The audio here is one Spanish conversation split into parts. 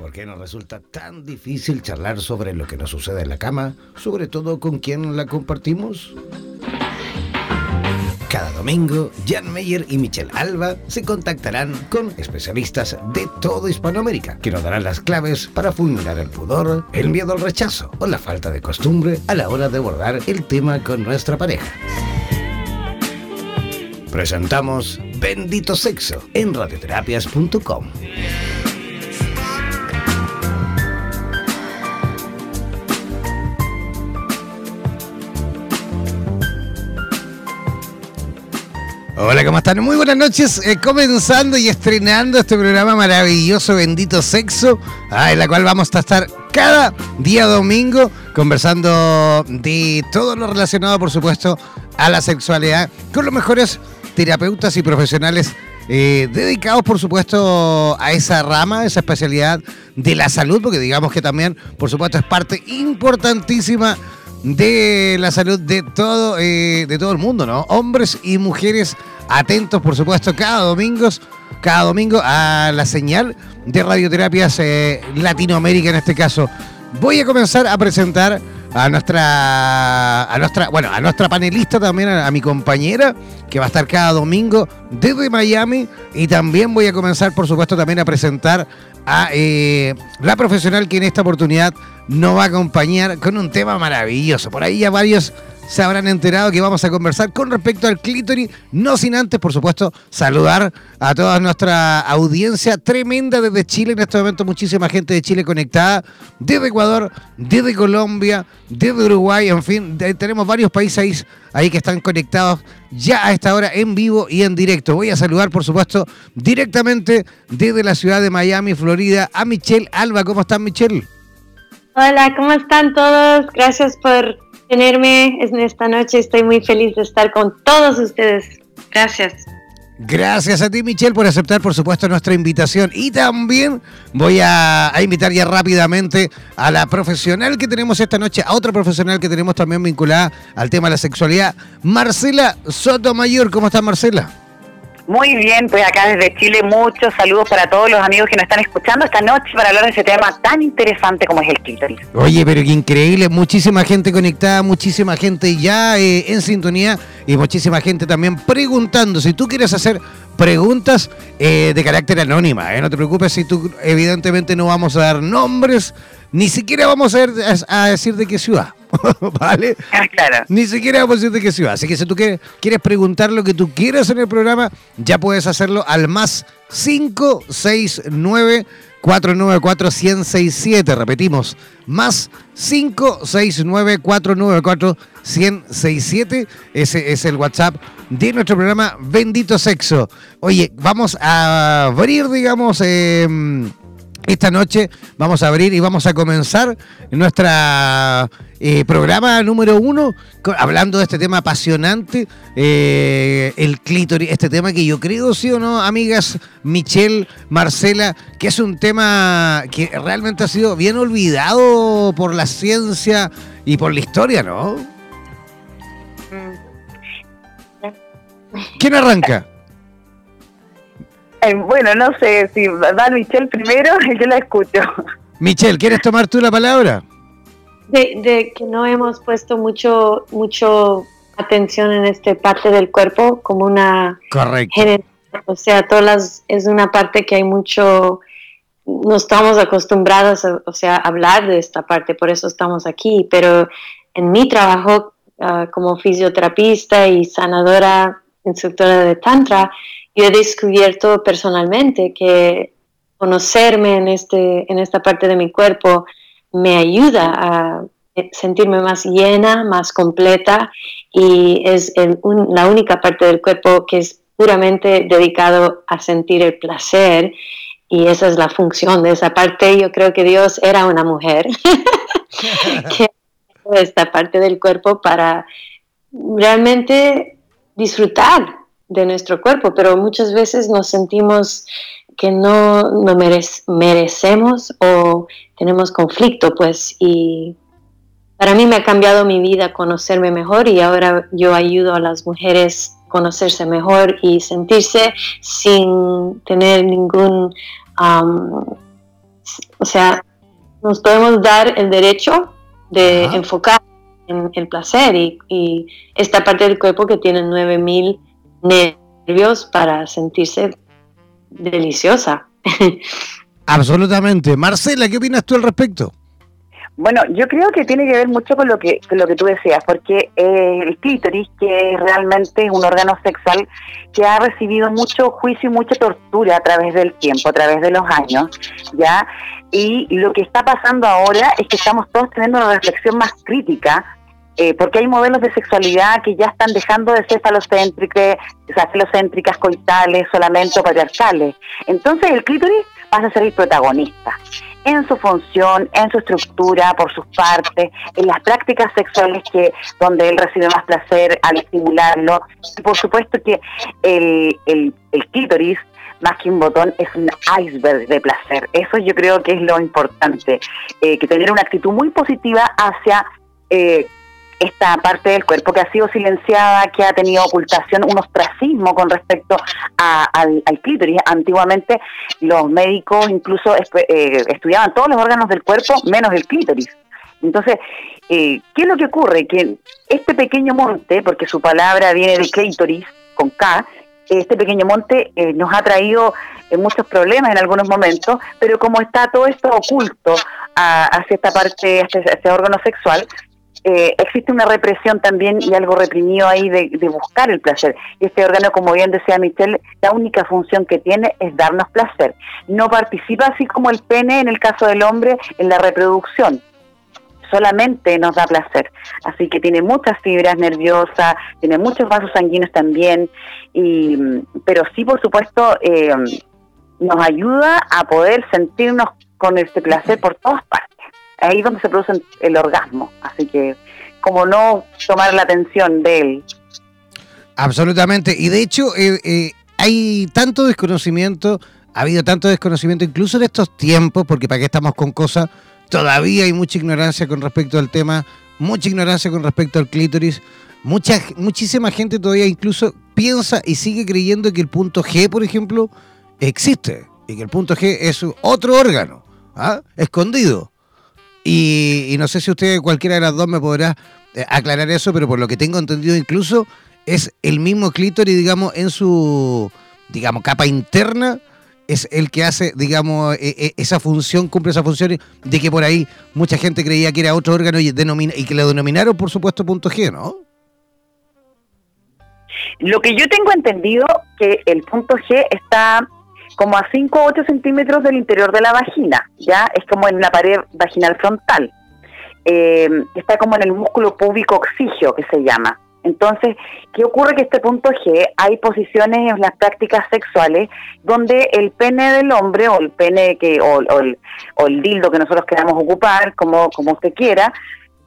¿Por qué nos resulta tan difícil charlar sobre lo que nos sucede en la cama, sobre todo con quien la compartimos? Cada domingo, Jan Meyer y Michelle Alba se contactarán con especialistas de toda Hispanoamérica que nos darán las claves para fulminar el pudor, el miedo al rechazo o la falta de costumbre a la hora de abordar el tema con nuestra pareja. Presentamos Bendito Sexo en radioterapias.com. Hola, ¿cómo están? Muy buenas noches. Eh, comenzando y estrenando este programa maravilloso, Bendito Sexo, ah, en la cual vamos a estar cada día domingo conversando de todo lo relacionado, por supuesto, a la sexualidad con los mejores terapeutas y profesionales eh, dedicados, por supuesto, a esa rama, esa especialidad de la salud, porque digamos que también, por supuesto, es parte importantísima de la salud de todo, eh, de todo el mundo, ¿no? Hombres y mujeres atentos, por supuesto, cada domingo, cada domingo a la señal de radioterapias eh, Latinoamérica en este caso. Voy a comenzar a presentar a nuestra, a nuestra, bueno, a nuestra panelista también, a, mi compañera, que va a estar cada domingo desde Miami. Y también voy a comenzar, por supuesto, también a presentar a eh, la profesional que en esta oportunidad nos va a acompañar con un tema maravilloso. Por ahí ya varios se habrán enterado que vamos a conversar con respecto al clítoris, no sin antes, por supuesto, saludar a toda nuestra audiencia tremenda desde Chile. En este momento muchísima gente de Chile conectada, desde Ecuador, desde Colombia, desde Uruguay, en fin, tenemos varios países ahí, que están conectados ya a esta hora en vivo y en directo. Voy a saludar, por supuesto, directamente desde la ciudad de Miami, Florida, a Michelle Alba. ¿Cómo están, Michelle? Hola, ¿cómo están todos? Gracias por tenerme en esta noche. Estoy muy feliz de estar con todos ustedes. Gracias. Gracias a ti, Michelle, por aceptar, por supuesto, nuestra invitación. Y también voy a, invitar ya rápidamente a la profesional que tenemos esta noche, a otra profesional que tenemos también vinculada al tema de la sexualidad, Marcela Sotomayor. ¿Cómo estás, Marcela? Muy bien, pues acá desde Chile muchos saludos para todos los amigos que nos están escuchando esta noche para hablar de ese tema tan interesante como es el clítoris. Oye, pero qué increíble, muchísima gente conectada, muchísima gente ya eh, en sintonía y muchísima gente también preguntando. Si tú quieres hacer preguntas eh, de carácter anónima, eh, no te preocupes si tú evidentemente no vamos a dar nombres, ni siquiera vamos a, a decir de qué ciudad. ¿Vale? Ah, claro. Ni siquiera vamos a decir de qué ciudad. Así que si tú quieres, quieres preguntar lo que tú quieras en el programa, ya puedes hacerlo al más 569 494 167 Repetimos, más 569 494 167 Ese es el WhatsApp de nuestro programa Bendito Sexo. Oye, vamos a abrir, digamos, eh, esta noche vamos a abrir y vamos a comenzar nuestra eh, programa número uno hablando de este tema apasionante, eh, el clítoris, este tema que yo creo, sí o no, amigas Michelle, Marcela, que es un tema que realmente ha sido bien olvidado por la ciencia y por la historia, ¿no? Mm. ¿Quién arranca? Eh, bueno, no sé si va Michelle primero, yo la escucho. Michelle, ¿quieres tomar tú la palabra? De, que no hemos puesto mucho, mucho atención en esta parte del cuerpo como una... Correcto. O sea, todas las, es una parte que hay mucho, no estamos acostumbrados a, o sea, hablar de esta parte, por eso estamos aquí, pero en mi trabajo ah, como fisioterapista y sanadora, instructora de Tantra, yo he descubierto personalmente que conocerme en, este, en esta parte de mi cuerpo me ayuda a sentirme más llena, más completa y es la única parte del cuerpo que es puramente dedicado a sentir el placer y esa es la función de esa parte. Yo creo que Dios era una mujer que esta parte del cuerpo para realmente disfrutar de nuestro cuerpo, pero muchas veces nos sentimos que no, no merecemos o tenemos conflicto, pues, y para mí me ha cambiado mi vida conocerme mejor y ahora yo ayudo a las mujeres a conocerse mejor y sentirse sin tener ningún o sea, nos podemos dar el derecho de enfocar en el placer y, esta parte del cuerpo que tiene 9000 nervios para sentirse deliciosa. Absolutamente. Marcela, ¿qué opinas tú al respecto? Bueno, yo creo que tiene que ver mucho con lo que con lo que tú decías, porque eh, el clítoris, que realmente es un órgano sexual que ha recibido mucho juicio y mucha tortura a través del tiempo, a través de los años, ¿ya? Y lo que está pasando ahora es que estamos todos teniendo una reflexión más crítica eh, porque hay modelos de sexualidad que ya están dejando de ser falocéntricas, falocéntricas, coitales, solamente patriarcales. Entonces el clítoris pasa a ser el protagonista en su función, en su estructura, por sus partes, en las prácticas sexuales que donde él recibe más placer al estimularlo. Y por supuesto que el, el, clítoris, más que un botón, es un iceberg de placer. Eso yo creo que es lo importante, eh, que tener una actitud muy positiva hacia eh, esta parte del cuerpo que ha sido silenciada, que ha tenido ocultación, un ostracismo con respecto al, clítoris. Antiguamente los médicos incluso eh, estudiaban todos los órganos del cuerpo menos el clítoris. Entonces, eh, ¿qué es lo que ocurre? Que este pequeño monte, porque su palabra viene de clítoris, con K, este pequeño monte eh, nos ha traído muchos problemas en algunos momentos, pero como está todo esto oculto hacia esta parte, hacia este órgano sexual, eh, existe una represión también y algo reprimido ahí de, buscar el placer. Y este órgano, como bien decía Michelle, la única función que tiene es darnos placer. No participa así como el pene en el caso del hombre en la reproducción. Solamente nos da placer. Así que tiene muchas fibras nerviosas, tiene muchos vasos sanguíneos también, y, pero sí, por supuesto, eh, nos ayuda a poder sentirnos con este placer por todas partes ahí es donde se produce el orgasmo. Así que, como no tomar la atención de él. Absolutamente. Y de hecho, eh, eh, hay tanto desconocimiento, ha habido tanto desconocimiento, incluso en estos tiempos, porque para qué estamos con cosas, todavía hay mucha ignorancia con respecto al tema, mucha ignorancia con respecto al clítoris. Mucha, muchísima gente todavía incluso piensa y sigue creyendo que el punto G, por ejemplo, existe y que el punto G es otro órgano, ¿ah? escondido. Y, no sé si usted, cualquiera de las dos, me podrá eh, aclarar eso, pero por lo que tengo entendido, incluso es el mismo clítoris, digamos, en su, digamos, capa interna, es el que hace, digamos, e, e, esa función, cumple esa función de que por ahí mucha gente creía que era otro órgano y, denomina, y que lo denominaron, por supuesto, punto G, ¿no? Lo que yo tengo entendido que el punto G está como a 5 o 8 centímetros del interior de la vagina, ya es como en la pared vaginal frontal. Eh, está como en el músculo púbico oxigio que se llama. Entonces, ¿qué ocurre? Que este punto G hay posiciones en las prácticas sexuales donde el pene del hombre o el pene que o, el, o el dildo que nosotros queramos ocupar, como, como usted quiera,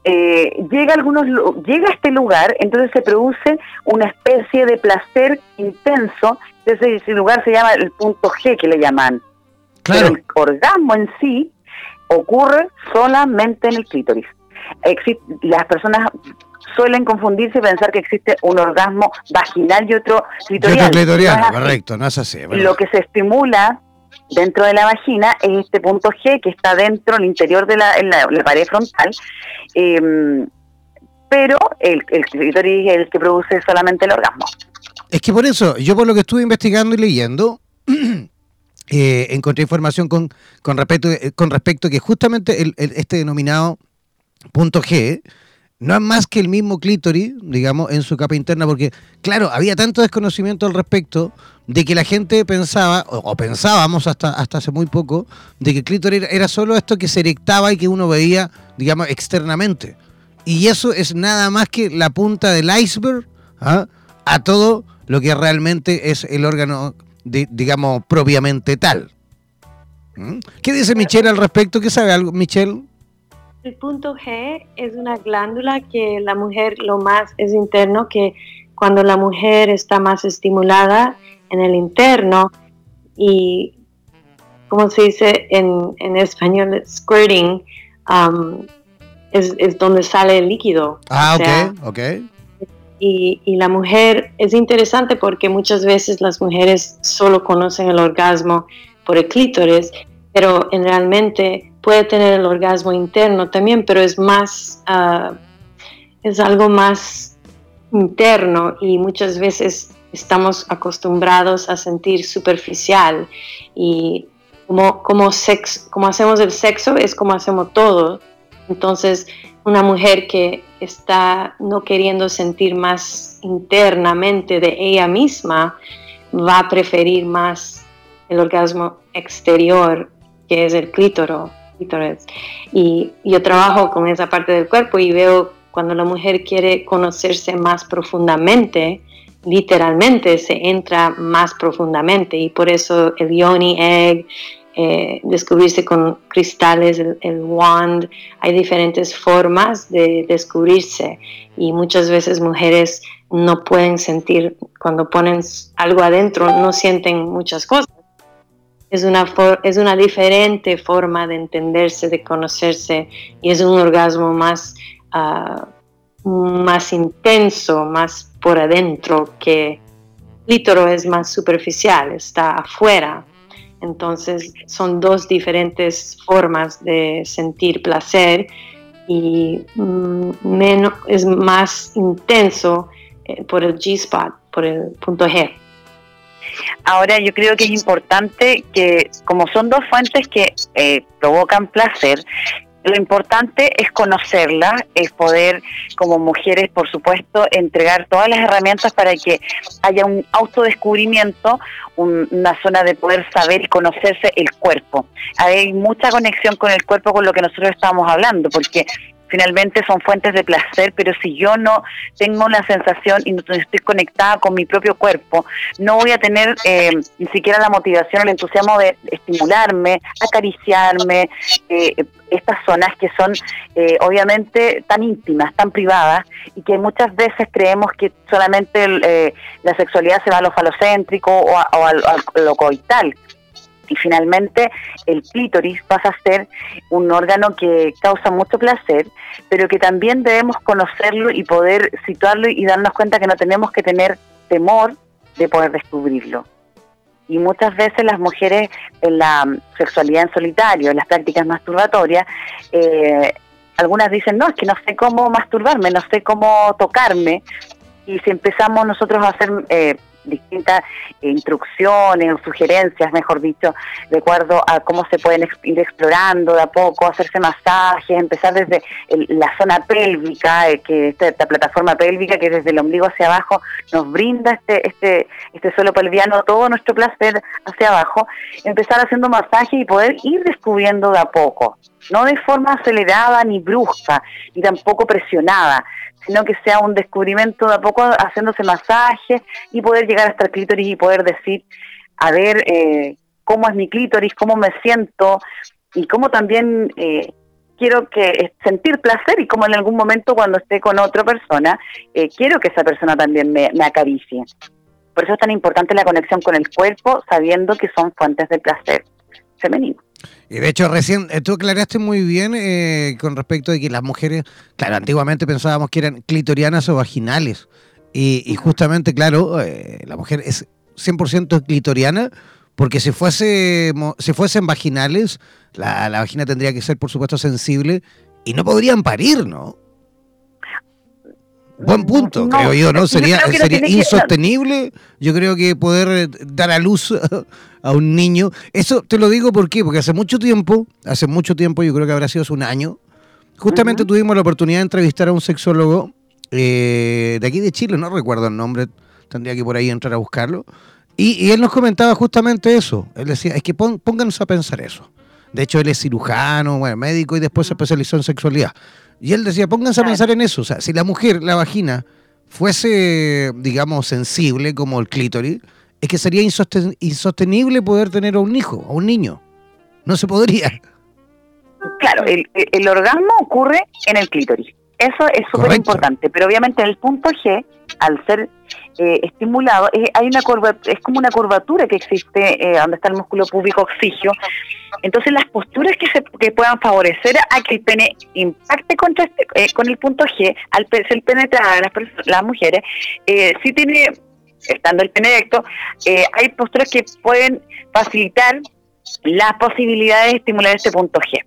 eh, llega, a algunos, llega a este lugar, entonces se produce una especie de placer intenso, entonces ese lugar se llama el punto G que le llaman. Pero el orgasmo en sí ocurre solamente en el clítoris. las personas suelen confundirse y pensar que existe un orgasmo vaginal y otro clitoriano. clitoriano, correcto, no es así. Lo que se estimula dentro de la vagina es este punto G que está dentro, el interior de la, la, pared frontal, em, pero el, el clítoris es el que produce solamente el orgasmo. Es que por eso, yo por lo que estuve investigando y leyendo, eh, encontré información con, con, respecto, eh, con respecto que justamente este denominado punto G, no es más que el mismo clítoris, digamos, en su capa interna, porque, claro, había tanto desconocimiento al respecto de que la gente pensaba, o, pensábamos hasta, hasta hace muy poco, de que el clítoris era solo esto que se erectaba y que uno veía, digamos, externamente. Y eso es nada más que la punta del iceberg ¿ah? A todo lo que realmente es el órgano, digamos, propiamente tal. ¿Mm? ¿Qué dice Michelle al respecto? ¿Qué sabe algo, Michelle? El punto G es una glándula que la mujer lo más es interno, que cuando la mujer está más estimulada en el interno y, como se dice en, en español, squirting, um, es, es, donde sale el líquido. Ah, ok, ok. Y, la mujer es interesante porque muchas veces las mujeres solo conocen el orgasmo por el clítoris, pero en realmente puede tener el orgasmo interno también, pero es más, ah, es algo más interno y muchas veces estamos acostumbrados a sentir superficial y como, como, sex, como hacemos el sexo es como hacemos todo. Entonces, una mujer que está no queriendo sentir más internamente de ella misma, va a preferir más el orgasmo exterior, que es el clítoro, clítoris. Y yo trabajo con esa parte del cuerpo y veo cuando la mujer quiere conocerse más profundamente, literalmente se entra más profundamente y por eso el yoni egg, eh, descubrirse con cristales, el, wand, hay diferentes formas de descubrirse y muchas veces mujeres no pueden sentir, cuando ponen algo adentro, no sienten muchas cosas. Es una, es una diferente forma de entenderse, de conocerse y es un orgasmo más, ah, más intenso, más por adentro que clítoro es más superficial, está afuera. Entonces son dos diferentes formas de sentir placer y mm, menos, es más intenso eh, por el G-spot, por el punto G. Ahora yo creo que es importante que como son dos fuentes que eh, provocan placer, lo importante es conocerla, es poder, como mujeres, por supuesto, entregar todas las herramientas para que haya un autodescubrimiento, una zona de poder saber y conocerse el cuerpo. Hay mucha conexión con el cuerpo con lo que nosotros estamos hablando, porque finalmente son fuentes de placer, pero si yo no tengo la sensación y no estoy conectada con mi propio cuerpo, no voy a tener eh, ni siquiera la motivación, el entusiasmo de estimularme, acariciarme, eh, estas zonas que son eh, obviamente tan íntimas, tan privadas y que muchas veces creemos que solamente la sexualidad se va a lo falocéntrico o a, a lo coital y finalmente el clítoris pasa a ser un órgano que causa mucho placer, pero que también debemos conocerlo y poder situarlo y darnos cuenta que no tenemos que tener temor de poder descubrirlo. Y muchas veces las mujeres en la sexualidad en solitario, en las prácticas masturbatorias, eh, algunas dicen, no, es que no sé cómo masturbarme, no sé cómo tocarme. Y si empezamos nosotros a hacer eh, distintas instrucciones o sugerencias, mejor dicho, de acuerdo a cómo se pueden ir explorando de a poco, hacerse masajes, empezar desde la zona pélvica, eh, que esta, esta, plataforma pélvica que desde el ombligo hacia abajo nos brinda este, este, este suelo pelviano todo nuestro placer hacia abajo, empezar haciendo masaje y poder ir descubriendo de a poco, no de forma acelerada ni brusca, ni tampoco presionada, sino que sea un descubrimiento de a poco haciéndose masajes y poder llegar hasta el clítoris y poder decir, a ver, eh, cómo es mi clítoris, cómo me siento y cómo también eh, quiero que sentir placer y cómo en algún momento cuando esté con otra persona, eh, quiero que esa persona también me, me acaricie. Por eso es tan importante la conexión con el cuerpo, sabiendo que son fuentes de placer femenino. Y de hecho, recién eh, tú aclaraste muy bien eh, con respecto de que las mujeres, claro, antiguamente pensábamos que eran clitorianas o vaginales. Y, justamente, claro, eh, la mujer es 100% clitoriana, porque si, fuese, si fuesen vaginales, la, la vagina tendría que ser, por supuesto, sensible y no podrían parir, ¿no? Buen punto, creo yo, ¿no? Sería, sería insostenible, yo creo que poder eh, dar a luz a un niño. Eso te lo digo ¿por qué? porque hace mucho tiempo, hace mucho tiempo, yo creo que habrá sido hace un año, justamente tuvimos la oportunidad de entrevistar a un sexólogo eh, de aquí de Chile, no recuerdo el nombre, tendría que por ahí entrar a buscarlo. Y, él nos comentaba justamente eso. Él decía, es que pónganos a pensar eso. De hecho, él es cirujano, bueno, médico y después se especializó en sexualidad. Y él decía, pónganse a pensar en eso. O sea, si la mujer, la vagina, fuese, digamos, sensible como el clítoris, es que sería insostenible poder tener a un hijo, a un niño. No se podría. Claro, el, el orgasmo ocurre en el clítoris. Eso es súper importante, pero obviamente en el punto G, al ser eh, estimulado, hay una curva, es como una curvatura que existe eh, donde está el músculo púbico oxigio. Entonces las posturas que, se, que puedan favorecer a que el pene impacte contra este, eh, con el punto G, al ser penetrada las, las mujeres, sí tiene, estando el pene erecto, hay posturas que pueden facilitar las posibilidades de estimular este punto G.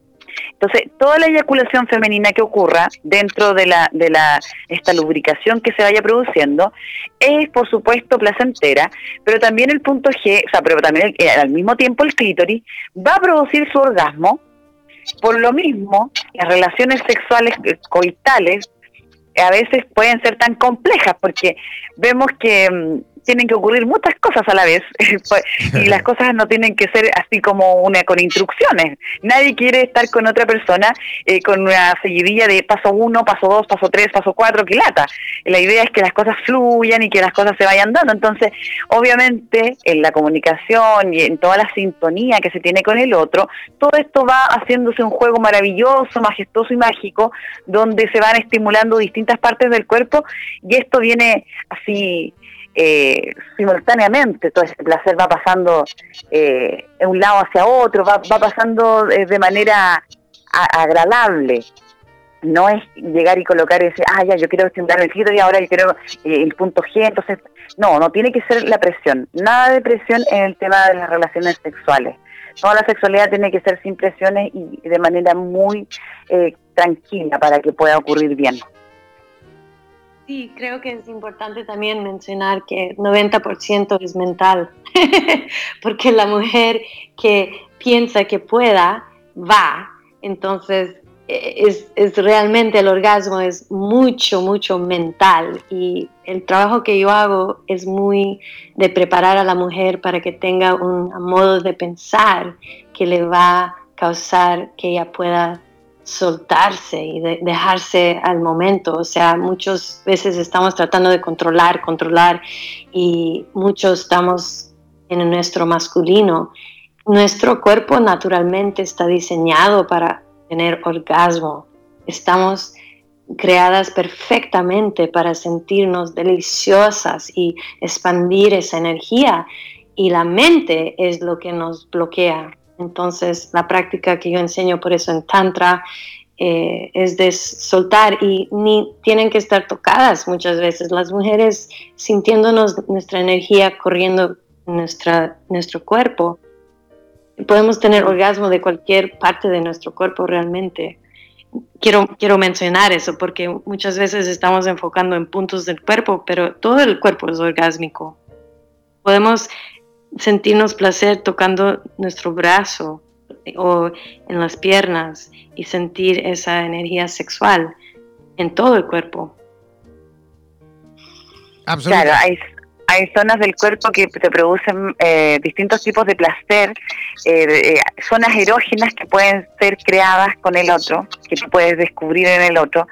Entonces, toda la eyaculación femenina que ocurra dentro de la de la esta lubricación que se vaya produciendo es, por supuesto, placentera, pero también el punto G, o sea, pero también al mismo tiempo el clítoris va a producir su orgasmo. Por lo mismo, las relaciones sexuales eh, coitales a veces pueden ser tan complejas porque vemos que mm, tienen que ocurrir muchas cosas a la vez pues, y las cosas no tienen que ser así como una con instrucciones. Nadie quiere estar con otra persona eh, con una seguidilla de paso uno, paso dos, paso tres, paso cuatro, que lata. La idea es que las cosas fluyan y que las cosas se vayan dando. Entonces, obviamente, en la comunicación y en toda la sintonía que se tiene con el otro, todo esto va haciéndose un juego maravilloso, majestuoso y mágico, donde se van estimulando distintas partes del cuerpo y esto viene así eh, simultáneamente, todo ese placer va pasando eh, de un lado hacia otro, va, va pasando eh, de manera agradable. No es llegar y colocar ese, ah, ya, yo quiero estimular el giro y ahora yo quiero el punto G, entonces, no, no tiene que ser la presión, nada de presión en el tema de las relaciones sexuales. Toda la sexualidad tiene que ser sin presiones y de manera muy tranquila para que pueda ocurrir bien. Sí, creo que es importante también mencionar que 90% es mental, porque la mujer que piensa que pueda, va, entonces eh, es, es, realmente el orgasmo es mucho, mucho mental y el trabajo que yo hago es muy de preparar a la mujer para que tenga un modo de pensar que le va a causar que ella pueda soltarse y dejarse al momento. O sea, muchas veces estamos tratando de controlar, controlar y muchos estamos en nuestro masculino. Nuestro cuerpo naturalmente está diseñado para tener orgasmo. Estamos creadas perfectamente para sentirnos deliciosas y expandir esa energía. Y la mente es lo que nos bloquea. Entonces, la práctica que yo enseño por eso en Tantra eh, es de soltar y ni tienen que estar tocadas muchas veces. Las mujeres sintiéndonos nuestra energía corriendo en nuestra, nuestro cuerpo. Podemos tener orgasmo de cualquier parte de nuestro cuerpo realmente. Quiero, quiero mencionar eso porque muchas veces estamos enfocando en puntos del cuerpo, pero todo el cuerpo es orgásmico. Podemos sentirnos placer tocando nuestro brazo o en las piernas y sentir esa energía sexual en todo el cuerpo. Claro, hay, hay zonas del cuerpo que te producen eh, distintos tipos de placer, eh, eh, zonas erógenas que pueden ser creadas con el otro, que tú puedes descubrir en el otro.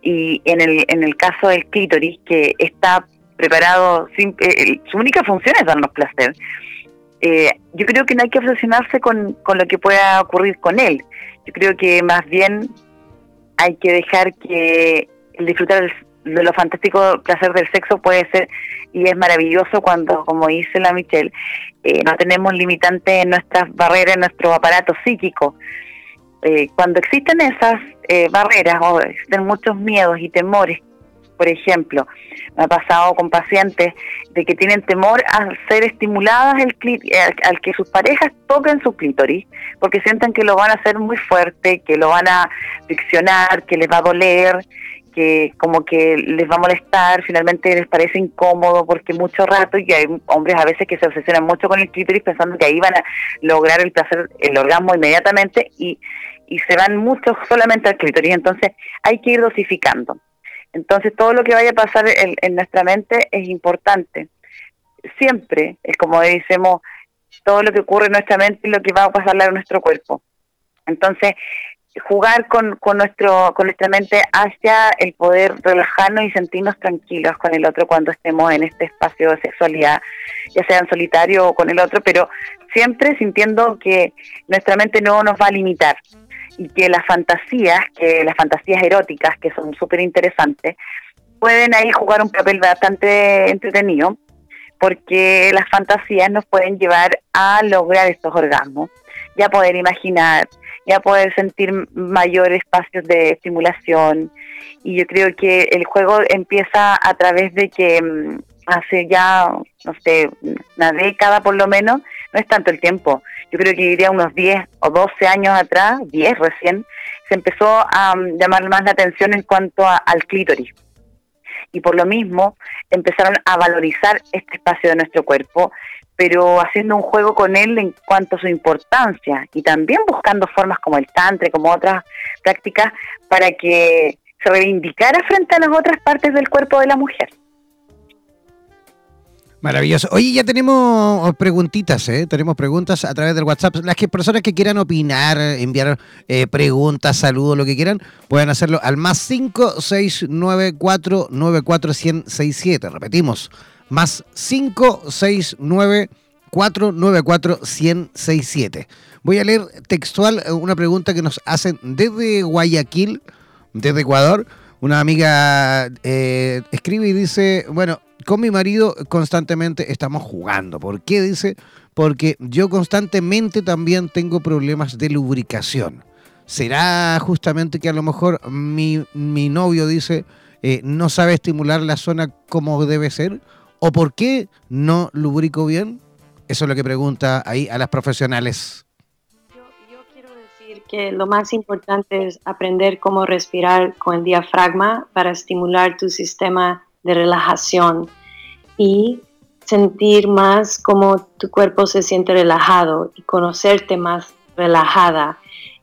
Y en el, en el caso del clítoris, que está preparado, sin, eh, su única función es darnos placer. Eh, yo creo que no hay que obsesionarse con, con lo que pueda ocurrir con él. Yo creo que más bien hay que dejar que el disfrutar de lo fantástico placer del sexo puede ser y es maravilloso cuando, como dice la Michelle, eh, no tenemos limitantes en nuestras barreras, en nuestro aparato psíquico. cuando existen esas barreras o existen muchos miedos y temores por ejemplo, me ha pasado con pacientes de que tienen temor a ser estimuladas el eh, al, que sus parejas toquen su clítoris, porque sienten que lo van a hacer muy fuerte, que lo van a friccionar, que les va a doler, que como que les va a molestar, finalmente les parece incómodo porque mucho rato, y hay hombres a veces que se obsesionan mucho con el clítoris pensando que ahí van a lograr el placer, el orgasmo inmediatamente y, y se van mucho solamente al clítoris, entonces hay que ir dosificando. Entonces todo lo que vaya a pasar en, nuestra mente es importante. Siempre, es como decimos, todo lo que ocurre en nuestra mente es lo que va a pasar a nuestro cuerpo. Entonces, jugar con, con, nuestro, con nuestra mente hacia el poder relajarnos y sentirnos tranquilos con el otro cuando estemos en este espacio de sexualidad, ya sea en solitario o con el otro, pero siempre sintiendo que nuestra mente no nos va a limitar y que las fantasías, que las fantasías eróticas, que son súper interesantes, pueden ahí jugar un papel bastante entretenido, porque las fantasías nos pueden llevar a lograr estos orgasmos, ya poder imaginar, ya poder sentir mayores espacios de estimulación. Y yo creo que el juego empieza a través de que mm, hace ya, no sé, una década por lo menos, no es tanto el tiempo. Yo creo que diría unos 10 o 12 años atrás, 10 recién, se empezó a mm, llamar más la atención en cuanto al clítoris. Y por lo mismo empezaron a valorizar este espacio de nuestro cuerpo, pero haciendo un juego con él en cuanto a su importancia y también buscando formas como el tantre, como otras prácticas, para que se reivindicara frente a las otras partes del cuerpo de la mujer. Maravilloso. Oye, ya tenemos preguntitas, ¿eh? Tenemos preguntas a través del WhatsApp. Las que personas que quieran opinar, enviar eh, preguntas, saludos, lo que quieran, pueden hacerlo al más 569494167. Repetimos, más 569494167. Voy a leer textual eh, una pregunta que nos hacen desde Guayaquil, desde Ecuador. Una amiga eh, escribe y dice, bueno, con mi marido constantemente estamos jugando. ¿Por qué? Dice, porque yo constantemente también tengo problemas de lubricación. ¿Será justamente que a lo mejor mi, novio dice eh, no sabe estimular la zona como debe ser? ¿O por qué no lubrico bien? Eso es lo que pregunta ahí a las profesionales. Yo quiero decir que lo más importante es aprender cómo respirar con el diafragma para estimular tu sistema de relajación y sentir más cómo tu cuerpo se siente relajado y conocerte más relajada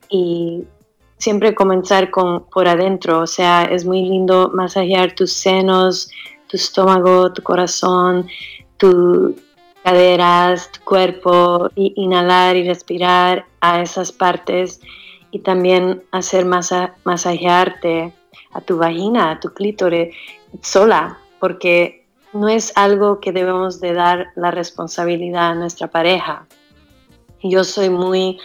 y siempre comenzar con por adentro, o sea, es muy lindo masajear tus senos, tu estómago, tu corazón, tus caderas, tu cuerpo, y inhalar y respirar a esas partes y también hacer masa, masajearte a tu vagina, a tu clítoris sola, porque no es algo que debemos de dar la responsabilidad a nuestra pareja. Yo soy muy...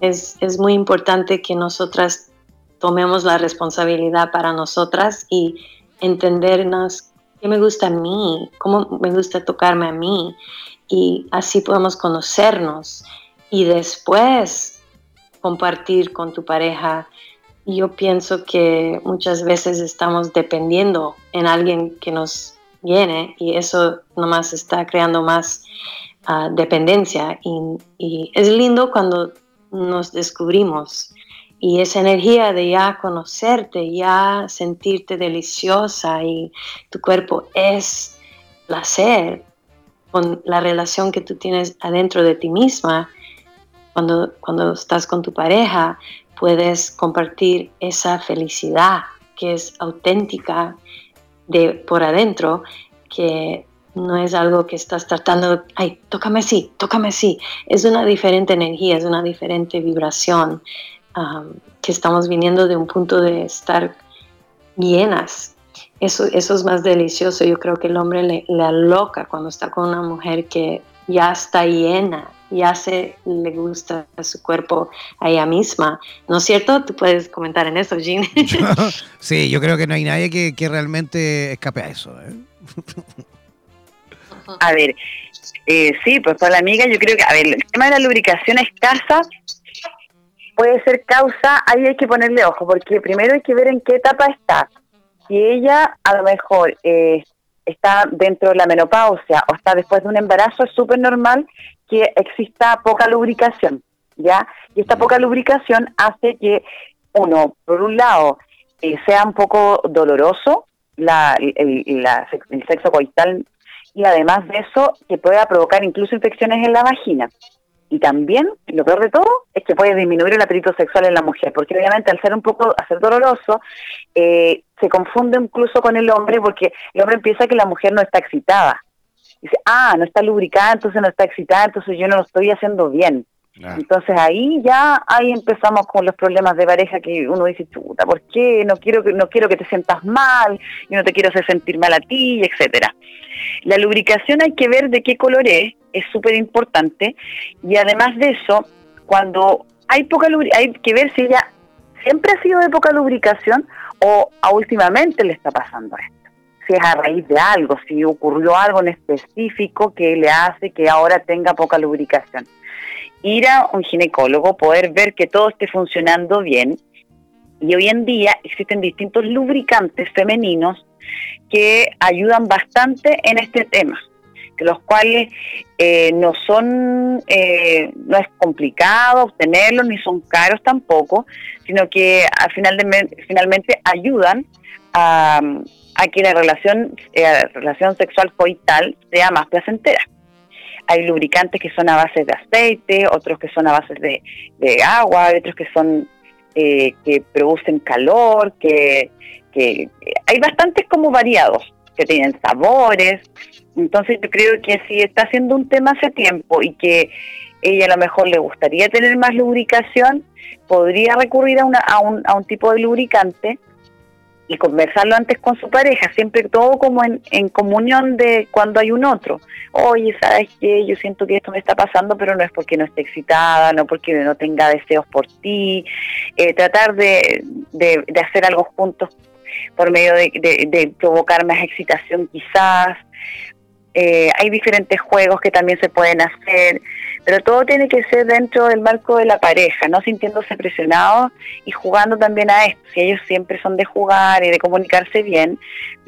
es, es muy importante que nosotras tomemos la responsabilidad para nosotras y entendernos qué me gusta a mí, cómo me gusta tocarme a mí y así podemos conocernos y después compartir con tu pareja yo pienso que muchas veces estamos dependiendo en alguien que nos viene y eso nomás está creando más ah, dependencia. Y, es lindo cuando nos descubrimos y esa energía de ya conocerte, ya sentirte deliciosa y tu cuerpo es placer con la relación que tú tienes adentro de ti misma, cuando, cuando estás con tu pareja, puedes compartir esa felicidad que es auténtica de por adentro, que no es algo que estás tratando, ay, tócame así, tócame así. Es una diferente energía, es una diferente vibración que estamos viniendo de un punto de estar llenas. Eso, eso es más delicioso. Yo creo que el hombre le, le aloca cuando está con una mujer que ya está llena, ya se le gusta su cuerpo a ella misma. ¿No es cierto? Tú puedes comentar en eso, Jean. sí, yo creo que no hay nadie que, realmente escape a eso. ¿eh? a ver, eh, sí, pues para la amiga yo creo que, a ver, el tema de la lubricación escasa puede ser causa, ahí hay que ponerle ojo, porque primero hay que ver en qué etapa está. Si ella a lo mejor eh, está dentro de la menopausia o está después de un embarazo, es súper normal que exista poca lubricación, ¿ya? Y esta poca lubricación hace que, uno, por un lado, eh, sea un poco doloroso la, el, el sexo coital y además de eso, que pueda provocar incluso infecciones en la vagina. Y también, lo peor de todo, es que puede disminuir el apetito sexual en la mujer, porque obviamente al ser un poco, a ser doloroso, eh, se confunde incluso con el hombre, porque el hombre piensa que la mujer no está excitada. Dice, ah, no está lubricada, entonces no está excitada, entonces yo no lo estoy haciendo bien. Entonces ahí ya ahí empezamos con los problemas de pareja que uno dice, chuta, ¿por qué? No quiero que no quiero que te sientas mal, y no te quiero hacer sentir mal a ti, etcétera. La lubricación hay que ver de qué color es, es súper importante, y además de eso, cuando hay poca hay que ver si ella siempre ha sido de poca lubricación o a últimamente le está pasando esto. Si es a raíz de algo, si ocurrió algo en específico que le hace que ahora tenga poca lubricación ir a un ginecólogo, poder ver que todo esté funcionando bien. Y hoy en día existen distintos lubricantes femeninos que ayudan bastante en este tema que los cuales eh, no son, eh, no es complicado obtenerlos, ni son caros tampoco, sino que al final de, finalmente ayudan a, que la relación, eh, relación sexual coital sea más placentera. Hay lubricantes que son a base de aceite, otros que son a base de, agua, otros que son que producen calor, que, que hay bastantes como variados que tienen sabores. Entonces yo creo que si está haciendo un tema hace tiempo y que ella a lo mejor le gustaría tener más lubricación, podría recurrir a, una, a, un, a un tipo de lubricante y conversarlo antes con su pareja, siempre todo como en, en comunión de cuando hay un otro. Oye, ¿sabes qué? Yo siento que esto me está pasando, pero no es porque no esté excitada, no porque no tenga deseos por ti. Eh, tratar de, de, de hacer algo juntos por medio de, provocar más excitación quizás. Eh, hay diferentes juegos que también se pueden hacer, pero todo tiene que ser dentro del marco de la pareja, no sintiéndose presionados y jugando también a esto. Si ellos siempre son de jugar y de comunicarse bien,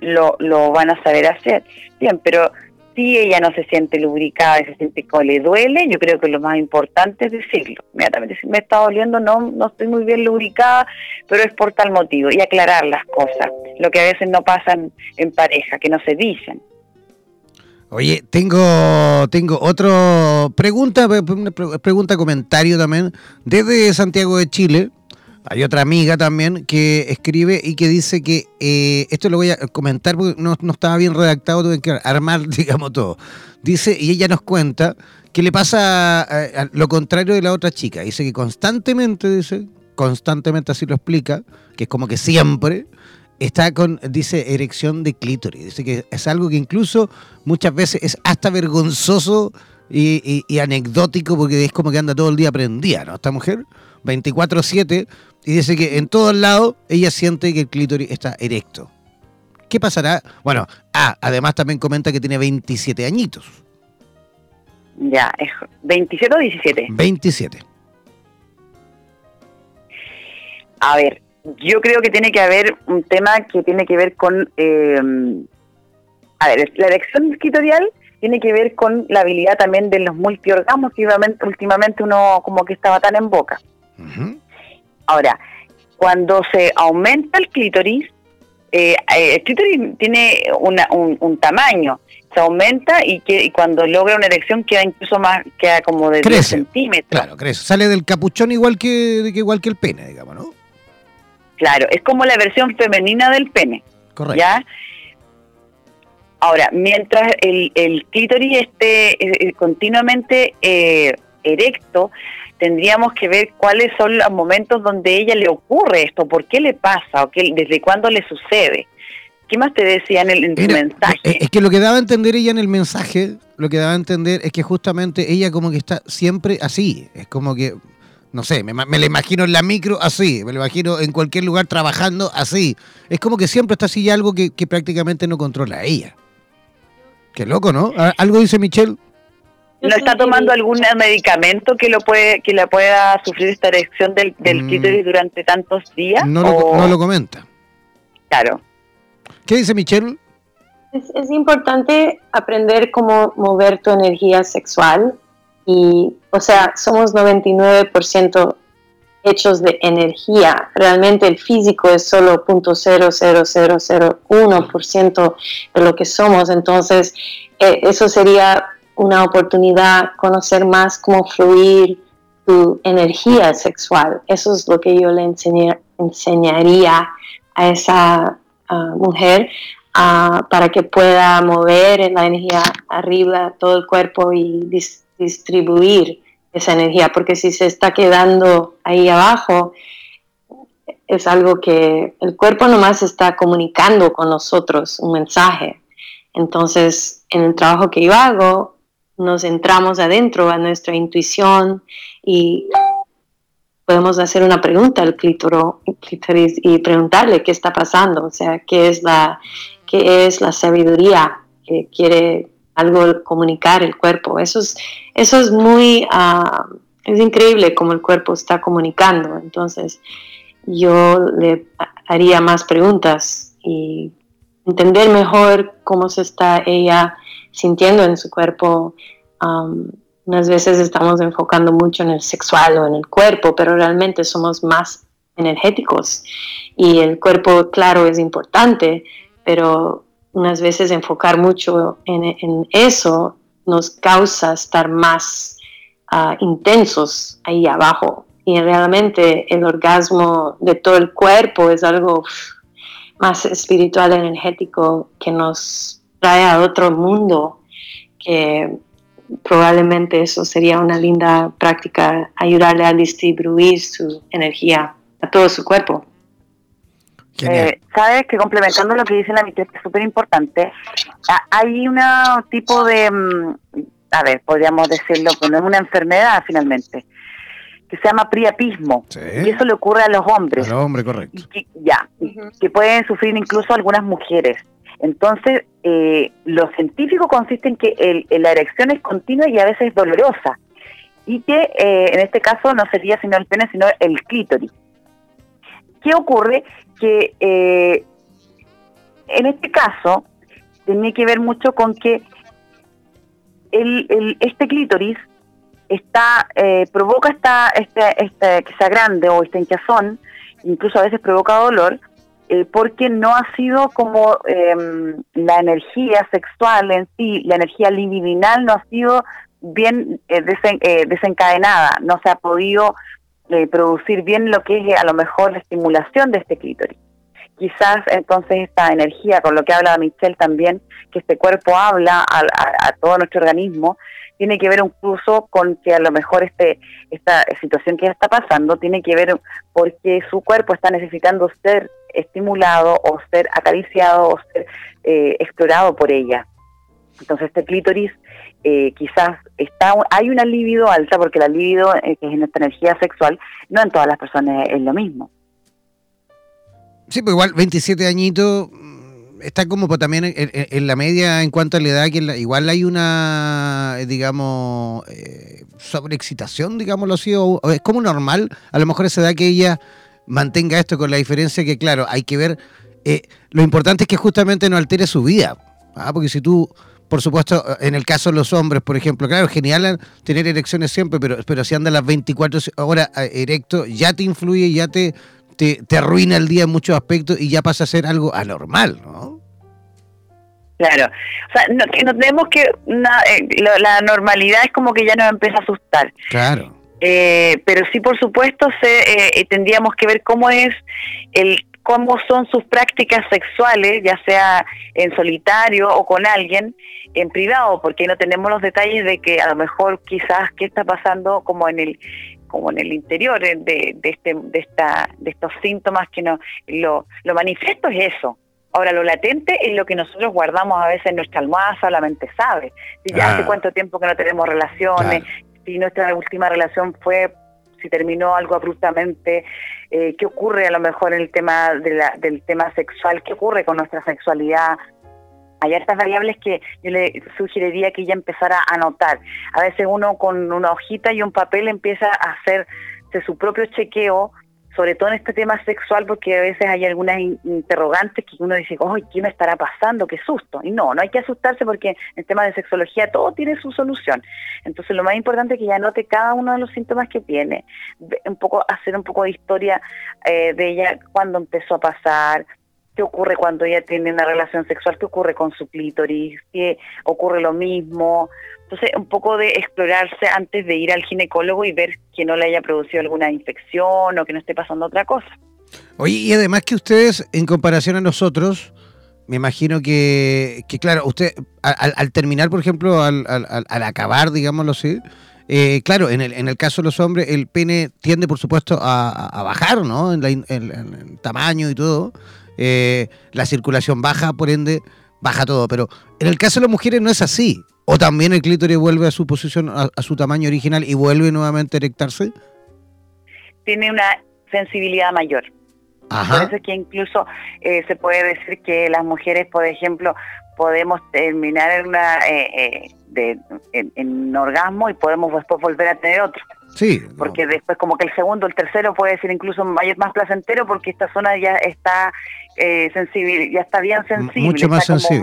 lo, lo van a saber hacer. Bien, pero si ella no se siente lubricada y se siente que le duele, yo creo que lo más importante es decirlo. Inmediatamente, si me está doliendo, no, no estoy muy bien lubricada, pero es por tal motivo. Y aclarar las cosas, lo que a veces no pasa en pareja, que no se dicen. Oye, tengo, tengo otra pregunta, pregunta, comentario también, desde Santiago de Chile. Hay otra amiga también que escribe y que dice que eh, esto lo voy a comentar porque no, estaba bien redactado, tuve que armar, digamos, todo. Dice, y ella nos cuenta que le pasa eh, lo contrario de la otra chica. Dice que constantemente, dice, constantemente así lo explica, que es como que siempre está con, dice, erección de clítoris. Dice que es algo que incluso muchas veces es hasta vergonzoso y, y anecdótico porque es como que anda todo el día prendida, ¿no? Esta mujer. 24/7 y dice que en todos lados ella siente que el clítoris está erecto. ¿Qué pasará? Bueno, ah, además también comenta que tiene 27 añitos. Ya, es 27 o 17? 27. A ver, yo creo que tiene que haber un tema que tiene que ver con... Eh, a ver, la erección clitorial tiene que ver con la habilidad también de los multiorgasmos que últimamente uno como que estaba tan en boca. Ahora, cuando se aumenta el clítoris, eh, eh, el clítoris tiene un, tamaño, se aumenta y, que, cuando logra una erección queda incluso más, queda como de crece, centímetros. Claro, crece. Sale del capuchón igual que, igual que el pene, digamos, ¿no? Claro, es como la versión femenina del pene. Correcto. ¿ya? Ahora, mientras el, el clítoris esté eh, continuamente erecto, tendríamos que ver cuáles son los momentos donde ella le ocurre esto, por qué le pasa, o qué, desde cuándo le sucede. ¿Qué más te decía en, el, en mensaje? Eh, es que lo que daba a entender ella en el mensaje, lo que daba a entender es que justamente ella como que está siempre así, es como que, no sé, me, me la imagino en la micro así, me la imagino en cualquier lugar trabajando así, es como que siempre está así y algo que, que prácticamente no controla ella. Qué loco, ¿no? ¿Algo dice Michelle? ¿No está tomando algún medicamento que lo puede que le pueda sufrir esta erección del, del mm. clítoris durante tantos días? No lo, no lo comenta. Claro. ¿Qué dice Michelle? Es, es, importante aprender cómo mover tu energía sexual y, o sea, somos 99% hechos de energía. Realmente el físico es solo 0.00001% de lo que somos. Entonces, eh, eso sería una oportunidad conocer más cómo fluir tu energía sexual. Eso es lo que yo le enseñaría a esa mujer para que pueda mover la energía arriba todo el cuerpo y distribuir esa energía, porque si se está quedando ahí abajo, es algo que el cuerpo nomás está comunicando con nosotros, un mensaje. Entonces, en el trabajo que yo hago, nos entramos adentro a nuestra intuición y podemos hacer una pregunta al clítoris y preguntarle qué está pasando, o sea, qué es la, qué es la sabiduría que quiere algo comunicar el cuerpo. Eso es, eso es muy, ah, es increíble cómo el cuerpo está comunicando. Entonces, yo le haría más preguntas y entender mejor cómo se está ella sintiendo en su cuerpo. unas veces estamos enfocando mucho en el sexual o en el cuerpo, pero realmente somos más energéticos y el cuerpo, claro, es importante, pero unas veces enfocar mucho en, eso nos causa estar más ah, intensos ahí abajo. Y realmente el orgasmo de todo el cuerpo es algo más espiritual, energético, que nos trae a otro mundo, que probablemente eso sería una linda práctica, ayudarle a distribuir su energía a todo su cuerpo. Eh, Sabes que complementando lo que dice la mitad, que es súper importante, hay un tipo de, mm, a ver, podríamos decirlo, pero no es una enfermedad finalmente, que se llama priapismo. Y eso le ocurre a los hombres. A los hombres, correcto. ya, que pueden sufrir incluso algunas mujeres. Entonces, eh, lo científico consiste en que el, la erección es continua y a veces dolorosa. Y que eh, en este caso no sería sino el pene, sino el clítoris. ¿Qué ocurre? Que eh, en este caso tiene que ver mucho con que el, este clítoris está eh, provoca esta, este, este, que sea grande o esta hinchazón, incluso a veces provoca dolor, eh, porque no ha sido como em, la energía sexual en sí, la energía libidinal no ha sido bien desencadenada, no se ha podido producir bien lo que es a lo mejor la estimulación de este clítoris. Quizás entonces esta energía, con lo que habla Michelle también, que este cuerpo habla a, todo nuestro organismo, tiene que ver incluso con que a lo mejor este, esta situación que está pasando tiene que ver porque su cuerpo está necesitando ser estimulado o ser acariciado o ser eh, explorado por ella. Entonces este clítoris eh, quizás está hay una libido alta, porque la libido, eh, que es nuestra energía sexual, no en todas las personas es lo mismo. Sí, pues igual 27 añitos mm, está como pues, también en, la media en cuanto a la edad, que igual hay una, digamos, eh, sobreexcitación, digámoslo así, o, es como normal, a lo mejor esa edad que ella mantenga esto con la diferencia que, claro, hay que ver, eh, lo importante es que justamente no altere su vida, ¿ah? porque si tú por supuesto, en el caso de los hombres, por ejemplo, claro, genial tener erecciones siempre, pero, pero si andas las 24 horas eh, erecto, ya te influye, ya te, te, arruina el día en muchos aspectos y ya pasa a ser algo anormal, ¿no? Claro, o sea, no, tenemos que, eh, la, normalidad es como que ya nos empieza a asustar. Claro. Eh, pero sí, por supuesto, se, tendríamos que ver cómo es el cómo son sus prácticas sexuales, ya sea en solitario o con alguien, en privado, porque no tenemos los detalles de que a lo mejor quizás qué está pasando como en el como en el interior de, de este de esta de estos síntomas que no lo, lo manifiesto es eso Ahora, lo latente es lo que nosotros guardamos a veces en nuestra almohada, solamente sabe. Si ya hace ah. cuánto tiempo que no tenemos relaciones, si nuestra última relación fue si terminó algo abruptamente, eh, qué ocurre a lo mejor en el tema de la, del tema sexual, qué ocurre con nuestra sexualidad. Hay estas variables que yo le sugeriría que ella empezara a anotar. A veces uno con una hojita y un papel empieza a hacerse su propio chequeo sobre todo en este tema sexual, porque a veces hay algunas interrogantes que uno dice, ¡ay, qué me estará pasando! ¡Qué susto! Y no, no hay que asustarse porque en el tema de sexología todo tiene su solución. Entonces, lo más importante es que ya note cada uno de los síntomas que tiene, un poco hacer un poco de historia eh, de ella, cuándo empezó a pasar, qué ocurre cuando ella tiene una relación sexual, qué ocurre con su clítoris, qué ocurre lo mismo. Entonces, un poco de explorarse antes de ir al ginecólogo y ver que no le haya producido alguna infección o que no esté pasando otra cosa. Oye, y además que ustedes, en comparación a nosotros, me imagino que, que claro, usted, al, terminar, por ejemplo, al, al, acabar, digámoslo así, eh, claro, en el, en el caso de los hombres, el pene tiende, por supuesto, a, bajar, ¿no? En, en, en, tamaño y todo. Eh, la circulación baja, por ende, baja todo. Pero en el caso de las mujeres no es así. O también el clítoris vuelve a su posición, a, su tamaño original y vuelve nuevamente a erectarse. Tiene una sensibilidad mayor. Por eso es que incluso eh, se puede decir que las mujeres, por ejemplo, podemos terminar en, una, eh, de, en, orgasmo y podemos después volver a tener otro. Sí. Porque después como que el segundo, el tercero puede ser incluso mayor, más placentero porque esta zona ya está eh, sensible, ya está bien sensible. Mucho más sensible.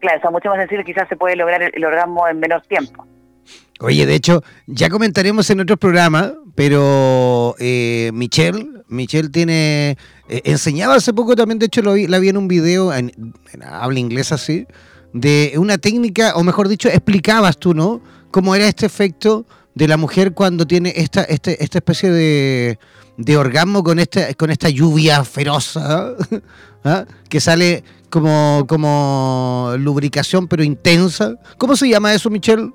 claro, está mucho más sensible, quizás se puede lograr el, orgasmo en menos tiempo. Oye, de hecho, ya comentaremos en otros programas, pero eh, Michelle, Michelle tiene, eh, enseñaba hace poco también, de hecho lo vi, la vi en un video, habla inglés así, de una técnica, o mejor dicho, explicabas tú, ¿no? Cómo era este efecto de la mujer cuando tiene esta, este, esta especie de, de orgasmo con esta, con esta lluvia feroz ¿ah? ¿Ah? que sale como, como lubricación pero intensa. ¿Cómo se llama eso, Michelle?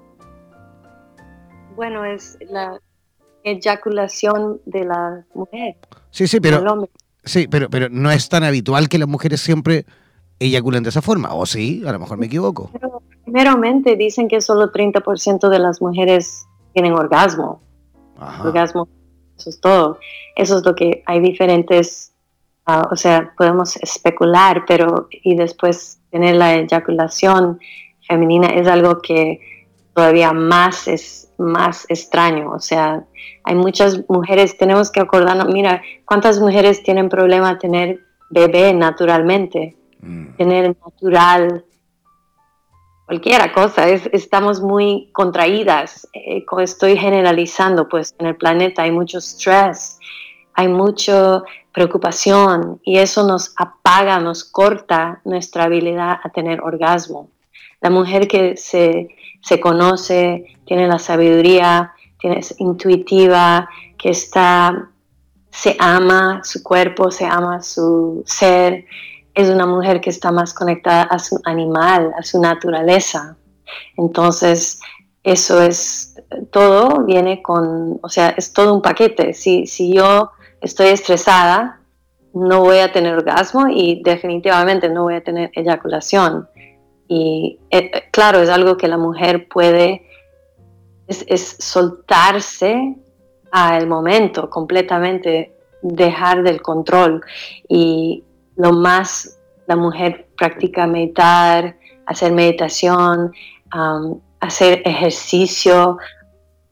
Bueno, es la eyaculación de la mujer. Sí, sí, pero, sí, pero, pero no es tan habitual que las mujeres siempre eyaculen de esa forma, ¿o sí? A lo mejor me equivoco. primeramente dicen que solo 30% de las mujeres tienen orgasmo. Orgasmo, eso es todo. Eso es lo que hay diferentes, ah, o sea, podemos especular, pero y después tener la eyaculación femenina es algo que todavía más es más extraño. O sea, hay muchas mujeres, tenemos que acordarnos, mira, ¿cuántas mujeres tienen problema tener bebé naturalmente? Mm. Tener natural cualquiera cosa, es, estamos muy contraídas, eh, estoy generalizando, pues en el planeta hay mucho estrés, hay mucha preocupación y eso nos apaga, nos corta nuestra habilidad a tener orgasmo. La mujer que se, se conoce, tiene la sabiduría, tiene, es intuitiva, que está, se ama su cuerpo, se ama su ser, es una mujer que está más conectada a su animal, a su naturaleza. Entonces, eso es todo, viene con, o sea, es todo un paquete. Si, si yo estoy estresada, no voy a tener orgasmo y definitivamente no voy a tener eyaculación. Y eh, claro, es algo que la mujer puede, es, es soltarse al momento, completamente dejar del control. Y lo más la mujer practica meditar, hacer meditación, hacer ejercicio,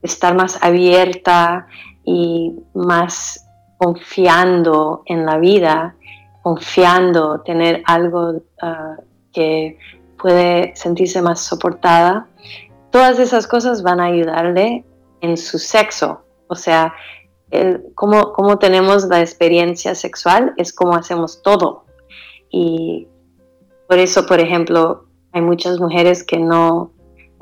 estar más abierta y más confiando en la vida, confiando, tener algo ah, que puede sentirse más soportada. Todas esas cosas van a ayudarle en su sexo. O sea, cómo, cómo tenemos la experiencia sexual es como hacemos todo. Y por eso, por ejemplo, hay muchas mujeres que no,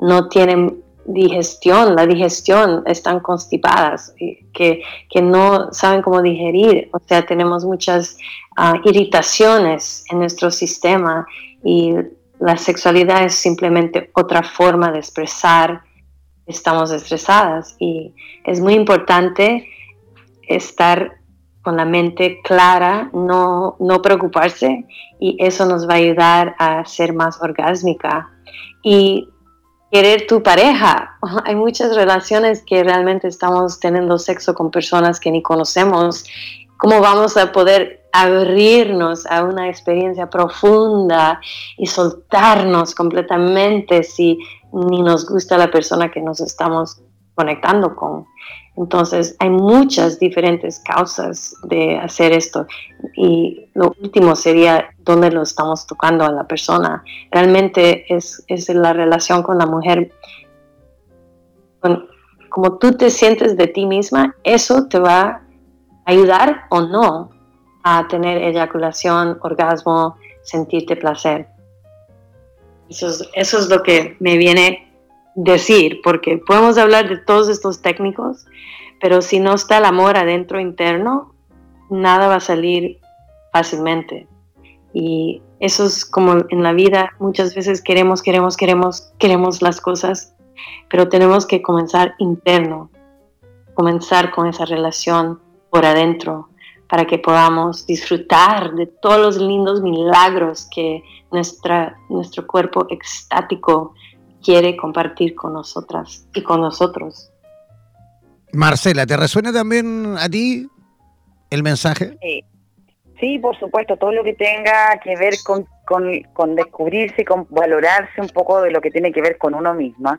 no tienen digestión, la digestión, están constipadas, que, que no saben cómo digerir. O sea, tenemos muchas ah, irritaciones en nuestro sistema y la sexualidad es simplemente otra forma de expresar estamos estresadas y es muy importante estar con la mente clara, no, no preocuparse y eso nos va a ayudar a ser más orgásmica. Y querer tu pareja. Hay muchas relaciones que realmente estamos teniendo sexo con personas que ni conocemos. ¿Cómo vamos a poder abrirnos a una experiencia profunda y soltarnos completamente si ni nos gusta la persona que nos estamos conectando con? Entonces, hay muchas diferentes causas de hacer esto. Y lo último sería dónde lo estamos tocando a la persona. Realmente es, la relación con la mujer. como tú te sientes de ti misma, eso te va a ayudar o no a tener eyaculación, orgasmo, sentirte placer. Eso es, eso es lo que me viene decir, porque podemos hablar de todos estos técnicos, pero si no está el amor adentro interno, nada va a salir fácilmente. Y eso es como en la vida, muchas veces queremos, queremos, queremos, queremos las cosas, pero tenemos que comenzar interno, comenzar con esa relación por adentro, para que podamos disfrutar de todos los lindos milagros que nuestra, nuestro cuerpo extático quiere compartir con nosotras y con nosotros. Marcela, ¿te resuena también a ti el mensaje? Sí, Sí, por supuesto, todo lo que tenga que ver con, con, descubrirse, con valorarse un poco de lo que tiene que ver con uno misma,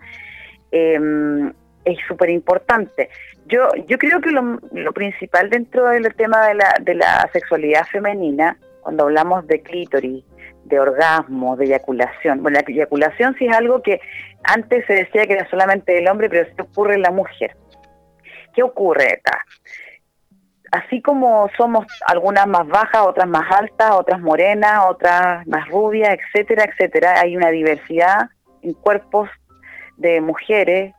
em, es súper importante. Yo, yo creo que lo, lo, principal dentro del tema de la, de la sexualidad femenina, cuando hablamos de clítoris, de orgasmo, de eyaculación, bueno, la eyaculación sí es algo que antes se decía que era solamente del hombre, pero sí ocurre en la mujer. ¿Qué ocurre acá? así como somos algunas más bajas, otras más altas, otras morenas, otras más rubias, etcétera, etcétera, hay una diversidad en cuerpos de mujeres,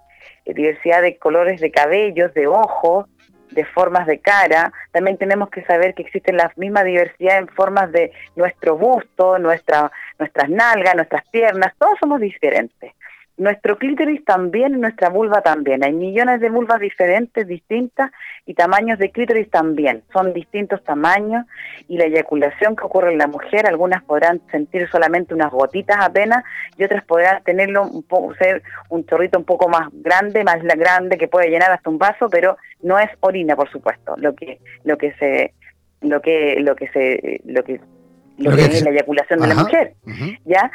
diversidad de colores de cabellos, de ojos, de formas de cara. También tenemos que saber que existen la misma diversidad en formas de nuestro busto, nuestra, nuestras nalgas, nuestras piernas, todos somos diferentes. Nuestro clítoris también, nuestra vulva también. Hay millones de vulvas diferentes, distintas, y tamaños de clítoris también. Son distintos tamaños y la eyaculación que ocurre en la mujer, algunas podrán sentir solamente unas gotitas apenas y otras podrán tenerlo un poco, ser un chorrito un poco más grande, más grande que puede llenar hasta un vaso, pero no es orina, por supuesto. Lo que, lo que se, lo que, lo que se, lo que, lo, que, es la eyaculación de la mujer, ya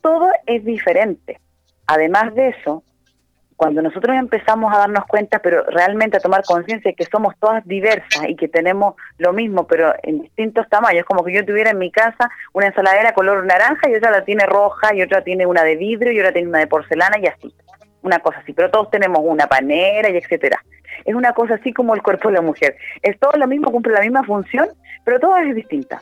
todo es diferente Además de eso, cuando nosotros empezamos a darnos cuenta, pero realmente a tomar conciencia de que somos todas diversas y que tenemos lo mismo, pero en distintos tamaños, como que yo tuviera en mi casa una ensaladera color naranja y otra la tiene roja y otra tiene una de vidrio y otra tiene una de porcelana y así, una cosa así, pero todos tenemos una panera y etcétera. Es una cosa así como el cuerpo de la mujer. Es todo lo mismo, cumple la misma función, pero todo es distinta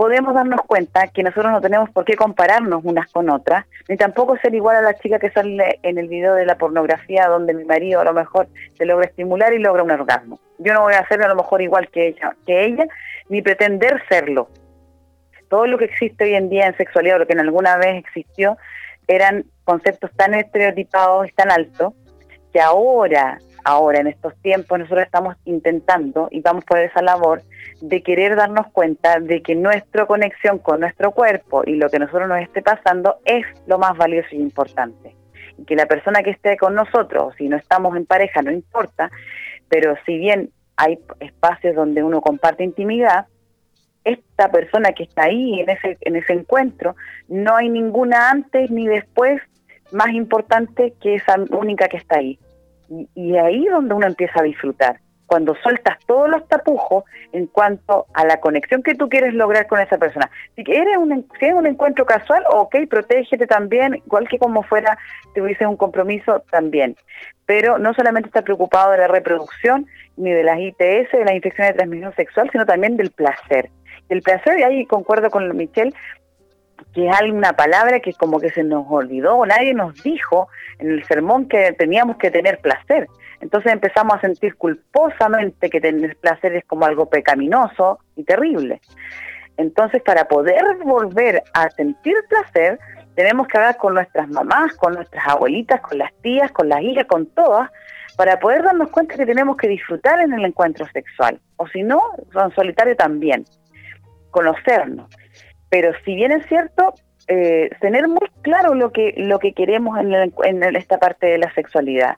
podemos darnos cuenta que nosotros no tenemos por qué compararnos unas con otras, ni tampoco ser igual a la chica que sale en el video de la pornografía donde mi marido a lo mejor se logra estimular y logra un orgasmo. Yo no voy a ser a lo mejor igual que ella, que ella, ni pretender serlo. Todo lo que existe hoy en día en sexualidad, lo que en alguna vez existió, eran conceptos tan estereotipados y tan altos que ahora ahora en estos tiempos nosotros estamos intentando y vamos por esa labor de querer darnos cuenta de que nuestra conexión con nuestro cuerpo y lo que nosotros nos esté pasando es lo más valioso y importante. Que la persona que esté con nosotros, si no estamos en pareja, no importa, pero si bien hay espacios donde uno comparte intimidad, esta persona que está ahí en ese, en ese encuentro, no hay ninguna antes ni después más importante que esa única que está ahí. Y, ahí es donde uno empieza a disfrutar, cuando sueltas todos los tapujos en cuanto a la conexión que tú quieres lograr con esa persona. Si eres un, si es un encuentro casual, ok, protégete también, igual que como fuera, te hubiese un compromiso también. Pero no solamente estar preocupado de la reproducción, ni de las ITS, de las infecciones de transmisión sexual, sino también del placer. El placer, y ahí concuerdo con Michelle, que es alguna palabra que como que se nos olvidó, nadie nos dijo en el sermón que teníamos que tener placer. Entonces empezamos a sentir culposamente que tener placer es como algo pecaminoso y terrible. Entonces, para poder volver a sentir placer, tenemos que hablar con nuestras mamás, con nuestras abuelitas, con las tías, con las hijas, con todas, para poder darnos cuenta que tenemos que disfrutar en el encuentro sexual. O si no, son solitario también. Conocernos. Pero si bien es cierto, eh, tener muy claro lo que, lo que queremos en, en esta parte de la sexualidad.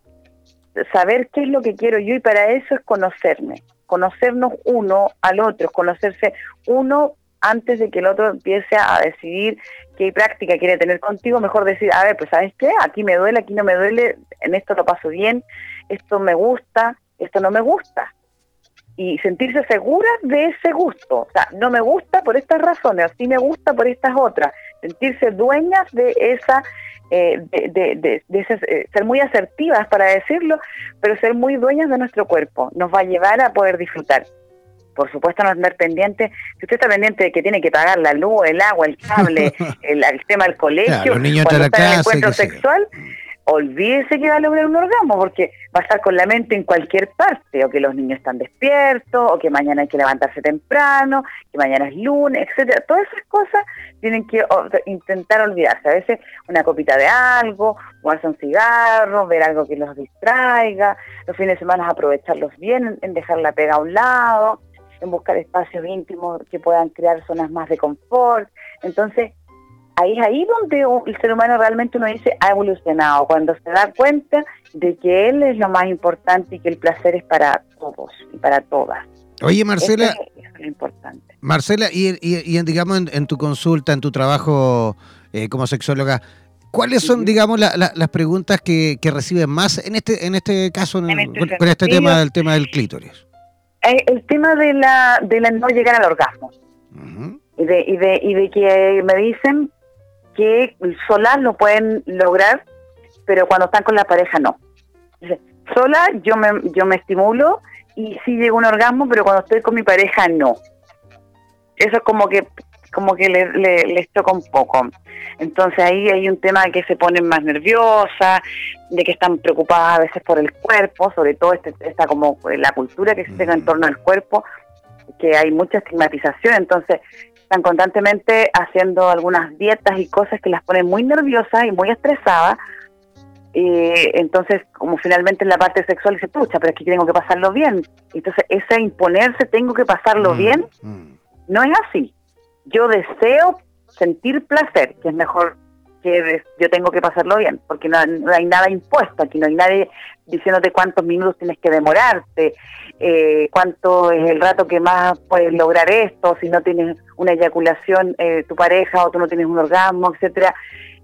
Saber qué es lo que quiero yo y para eso es conocerme. Conocernos uno al otro, conocerse uno antes de que el otro empiece a decidir qué práctica quiere tener contigo, mejor decir, a ver, pues sabes qué, aquí me duele, aquí no me duele, en esto lo paso bien, esto me gusta, esto no me gusta y sentirse segura de ese gusto. O sea, no me gusta por estas razones, sí me gusta por estas otras. Sentirse dueñas de esa, eh, de, de, de, eh, ser muy asertivas para decirlo, pero ser muy dueñas de nuestro cuerpo. Nos va a llevar a poder disfrutar. Por supuesto, no estar pendiente. Si usted está pendiente de que tiene que pagar la luz, el agua, el cable, el, tema del colegio, los niños cuando está en el encuentro sexual, olvídese que va a lograr un orgasmo, porque va a estar con la mente en cualquier parte, o que los niños están despiertos, o que mañana hay que levantarse temprano, que mañana es lunes, etcétera. Todas esas cosas tienen que intentar olvidarse. A veces una copita de algo, fumarse un cigarro, ver algo que los distraiga, los fines de semana aprovecharlos bien, en dejar la pega a un lado, en buscar espacios íntimos que puedan crear zonas más de confort. Entonces, ahí es ahí donde el ser humano realmente uno dice ha evolucionado, cuando se da cuenta de que él es lo más importante y que el placer es para todos y para todas. Oye, Marcela. es lo importante. Marcela, y, digamos en, tu consulta, en tu trabajo eh, como sexóloga, ¿cuáles son, digamos, las preguntas que, que, reciben más en este en este caso este con, este tema del tema del clítoris? Eh, el tema de la de la no llegar al orgasmo y, de, y de y de que me dicen que solas lo pueden lograr, pero cuando están con la pareja no. Sola yo me yo me estimulo y sí llego a un orgasmo, pero cuando estoy con mi pareja no eso es como que como que le, le, les toca un poco. Entonces ahí hay un tema de que se ponen más nerviosas, de que están preocupadas a veces por el cuerpo, sobre todo este, esta como la cultura que existe en torno al cuerpo, que hay mucha estigmatización, entonces están constantemente haciendo algunas dietas y cosas que las ponen muy nerviosas y muy estresadas. entonces, como finalmente en la parte sexual se pucha, pero es que tengo que pasarlo bien. Entonces, ese imponerse, tengo que pasarlo mm, bien, mm. No es así. Yo deseo sentir placer, que es mejor que yo tengo que pasarlo bien, porque no, hay nada impuesto, aquí no hay nadie diciéndote cuántos minutos tienes que demorarte, eh, cuánto es el rato que más puedes lograr esto, si no tienes una eyaculación eh, tu pareja o tú no tienes un orgasmo, etcétera,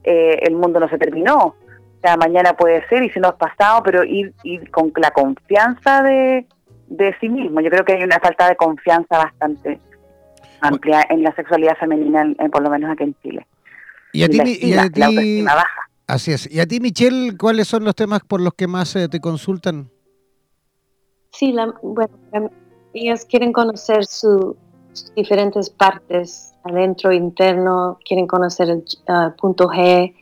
eh, el mundo no se terminó. O sea, mañana puede ser y si no has pasado, pero ir, ir con la confianza de, de sí mismo. Yo creo que hay una falta de confianza bastante amplia en la sexualidad femenina, por lo menos aquí en Chile. Y a ti, baja. Así es. ¿Y a ti, Michelle, cuáles son los temas por los que más eh, te consultan? Sí, bueno, em, ellas quieren conocer sus diferentes partes, adentro, interno, quieren conocer el uh, punto G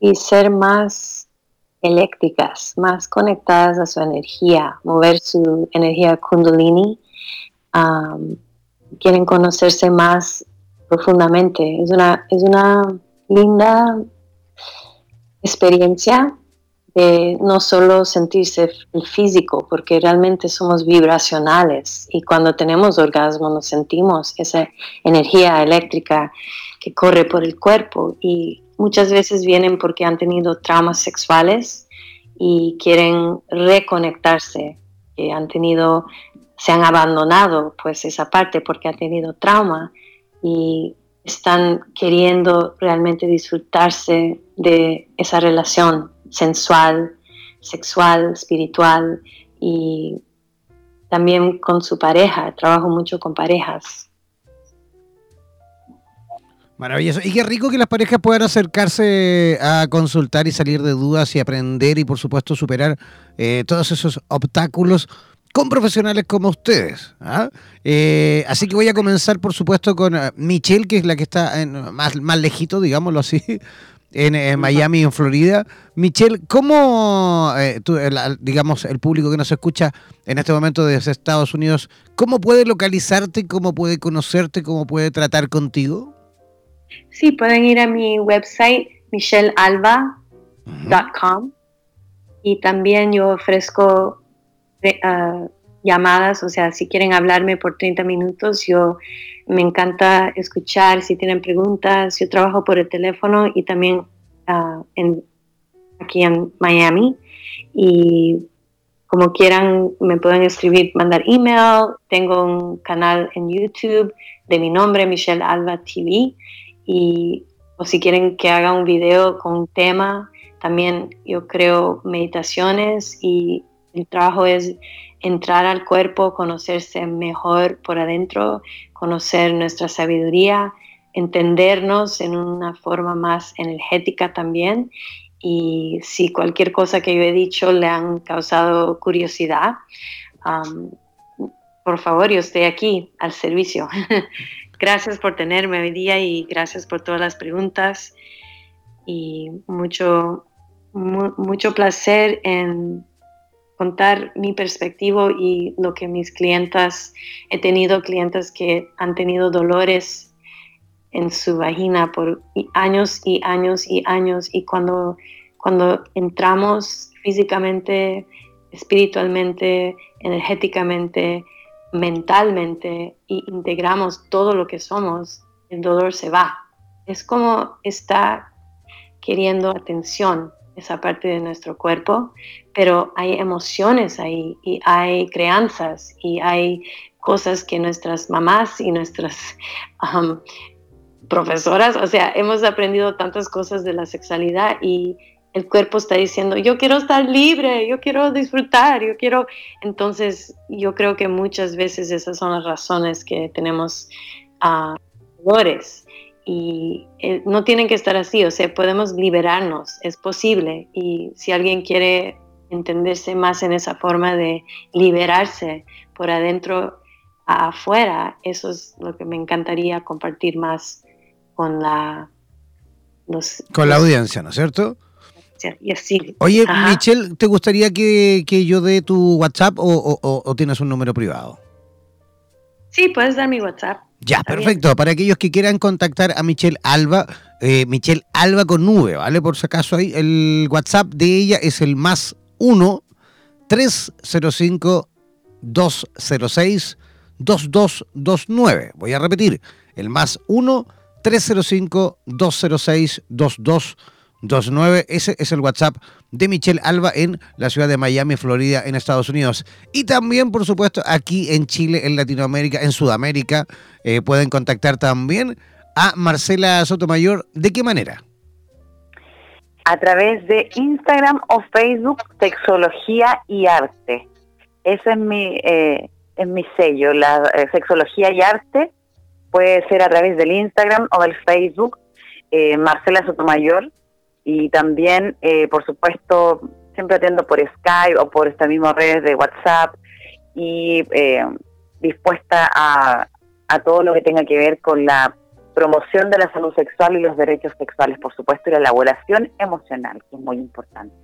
y ser más eléctricas, más conectadas a su energía, mover su energía kundalini quieren conocerse más profundamente. Es una, es una linda experiencia de no solo sentirse el físico, porque realmente somos vibracionales y cuando tenemos orgasmo nos sentimos esa energía eléctrica que corre por el cuerpo y muchas veces vienen porque han tenido traumas sexuales y quieren reconectarse, han tenido se han abandonado pues esa parte porque han tenido trauma y están queriendo realmente disfrutarse de esa relación sensual, sexual, espiritual y también con su pareja. Trabajo mucho con parejas. Maravilloso. Y qué rico que las parejas puedan acercarse a consultar y salir de dudas y aprender y por supuesto superar eh, todos esos obstáculos con profesionales como ustedes. ¿ah? Eh, así que voy a comenzar, por supuesto, con eh, Michelle, que es la que está en, más, más lejito, digámoslo así, en, Miami, en Florida. Michelle, ¿cómo, eh, digamos, el público que nos escucha en este momento desde Estados Unidos, cómo puede localizarte, cómo puede conocerte, cómo puede tratar contigo? Sí, pueden ir a mi website, michellealba.com, y también yo ofrezco uh, llamadas, o sea, si quieren hablarme por 30 minutos, yo me encanta escuchar, si tienen preguntas, yo trabajo por el teléfono y también uh, aquí en Miami. Y como quieran me pueden escribir, mandar email, tengo un canal en YouTube de mi nombre, Michelle Alba TV y o si quieren que haga un video con un tema, también yo creo meditaciones y el trabajo es entrar al cuerpo, conocerse mejor por adentro, conocer nuestra sabiduría, entendernos en una forma más energética también. Y si cualquier cosa que yo he dicho le han causado curiosidad, por favor, yo estoy aquí al servicio. gracias por tenerme hoy día y gracias por todas las preguntas y mucho, mucho placer en contar mi perspectiva y lo que mis clientas, he tenido clientes que han tenido dolores en su vagina por años y años y años y cuando, cuando entramos físicamente, espiritualmente, energéticamente, mentalmente y integramos todo lo que somos, el dolor se va. Es como está queriendo atención esa parte de nuestro cuerpo, pero hay emociones ahí y hay crianzas y hay cosas que nuestras mamás y nuestras profesoras, o sea, hemos aprendido tantas cosas de la sexualidad y el cuerpo está diciendo, yo quiero estar libre, yo quiero disfrutar, yo quiero... Entonces, yo creo que muchas veces esas son las razones que tenemos a dolores y eh, no tienen que estar así, o sea, podemos liberarnos, es posible y si alguien quiere entenderse más en esa forma de liberarse por adentro a afuera, eso es lo que me encantaría compartir más con la... con la audiencia, ¿no es cierto? Y así. Oye, Michelle, ¿te gustaría que, yo dé tu WhatsApp o, tienes un número privado? Sí, puedes dar mi WhatsApp. Ya, perfecto. Para aquellos que quieran contactar a Michelle Alba, eh, Michelle Alba con nube, ¿vale? Por si acaso ahí, el WhatsApp de ella es el más 1 305 206 2229. Voy a repetir, el más 1 305 206 2229. Ese es el WhatsApp de Michelle Alba en la ciudad de Miami, Florida, en Estados Unidos. Y también, por supuesto, aquí en Chile, en Latinoamérica, en Sudamérica, eh, pueden contactar también a Marcela Sotomayor. ¿De qué manera? A través de Instagram o Facebook, Sexología y Arte. Ese es mi, eh, es mi sello, la eh, Sexología y Arte. Puede ser a través del Instagram o del Facebook, Marcela Sotomayor y también, eh, por supuesto, siempre atiendo por Skype o por esta misma redes de WhatsApp y eh, dispuesta a, a todo lo que tenga que ver con la promoción de la salud sexual y los derechos sexuales, por supuesto, y la elaboración emocional, que es muy importante.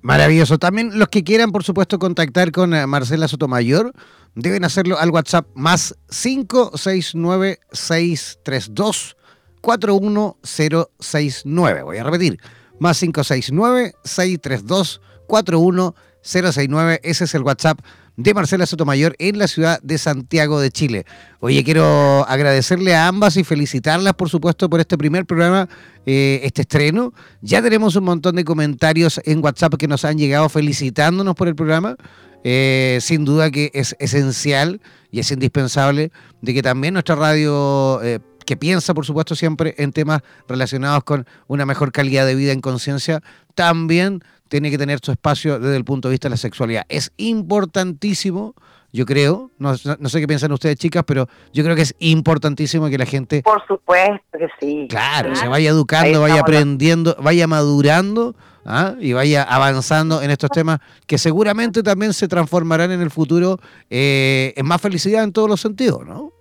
Maravilloso. También los que quieran, por supuesto, contactar con eh, Marcela Sotomayor, deben hacerlo al WhatsApp más 569-632-41069. Voy a repetir, más 569-632-41069. Ese es el WhatsApp de Marcela Sotomayor en la ciudad de Santiago de Chile. Oye, quiero agradecerle a ambas y felicitarlas, por supuesto, por este primer programa, eh, este estreno. Ya tenemos un montón de comentarios en WhatsApp que nos han llegado felicitándonos por el programa. Eh, sin duda que es esencial y es indispensable de que también nuestra radio eh, que piensa, por supuesto, siempre en temas relacionados con una mejor calidad de vida en conciencia, también tiene que tener su espacio desde el punto de vista de la sexualidad. Es importantísimo, yo creo, no, sé qué piensan ustedes chicas, pero yo creo que es importantísimo que la gente... Por supuesto que sí. Claro, se vaya educando, vaya aprendiendo, vaya madurando. ¿ah? y vaya avanzando en estos temas que seguramente también se transformarán en el futuro eh, en más felicidad en todos los sentidos, ¿no?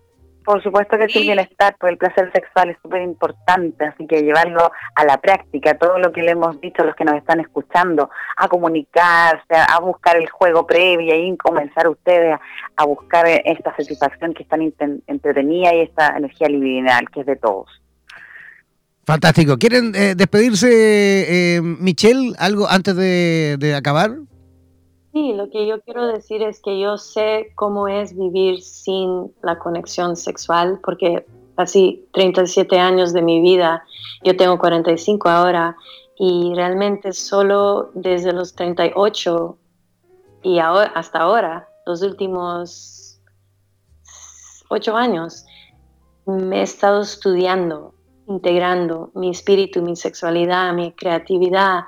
Por supuesto que sí, el bienestar, pues el placer sexual es súper importante, así que llevarlo a la práctica, todo lo que le hemos dicho a los que nos están escuchando, a comunicarse, a buscar el juego previo y comenzar ustedes a, buscar esta satisfacción que es tan entretenida y esta energía libidinal que es de todos. Fantástico. ¿Quieren eh, despedirse, eh, Michelle, algo antes de acabar? Sí, lo que yo quiero decir es que yo sé cómo es vivir sin la conexión sexual, porque casi 37 años de mi vida, yo tengo 45 ahora, y realmente solo desde los 38 y hasta ahora, los últimos 8 años, me he estado estudiando, integrando mi espíritu, mi sexualidad, mi creatividad,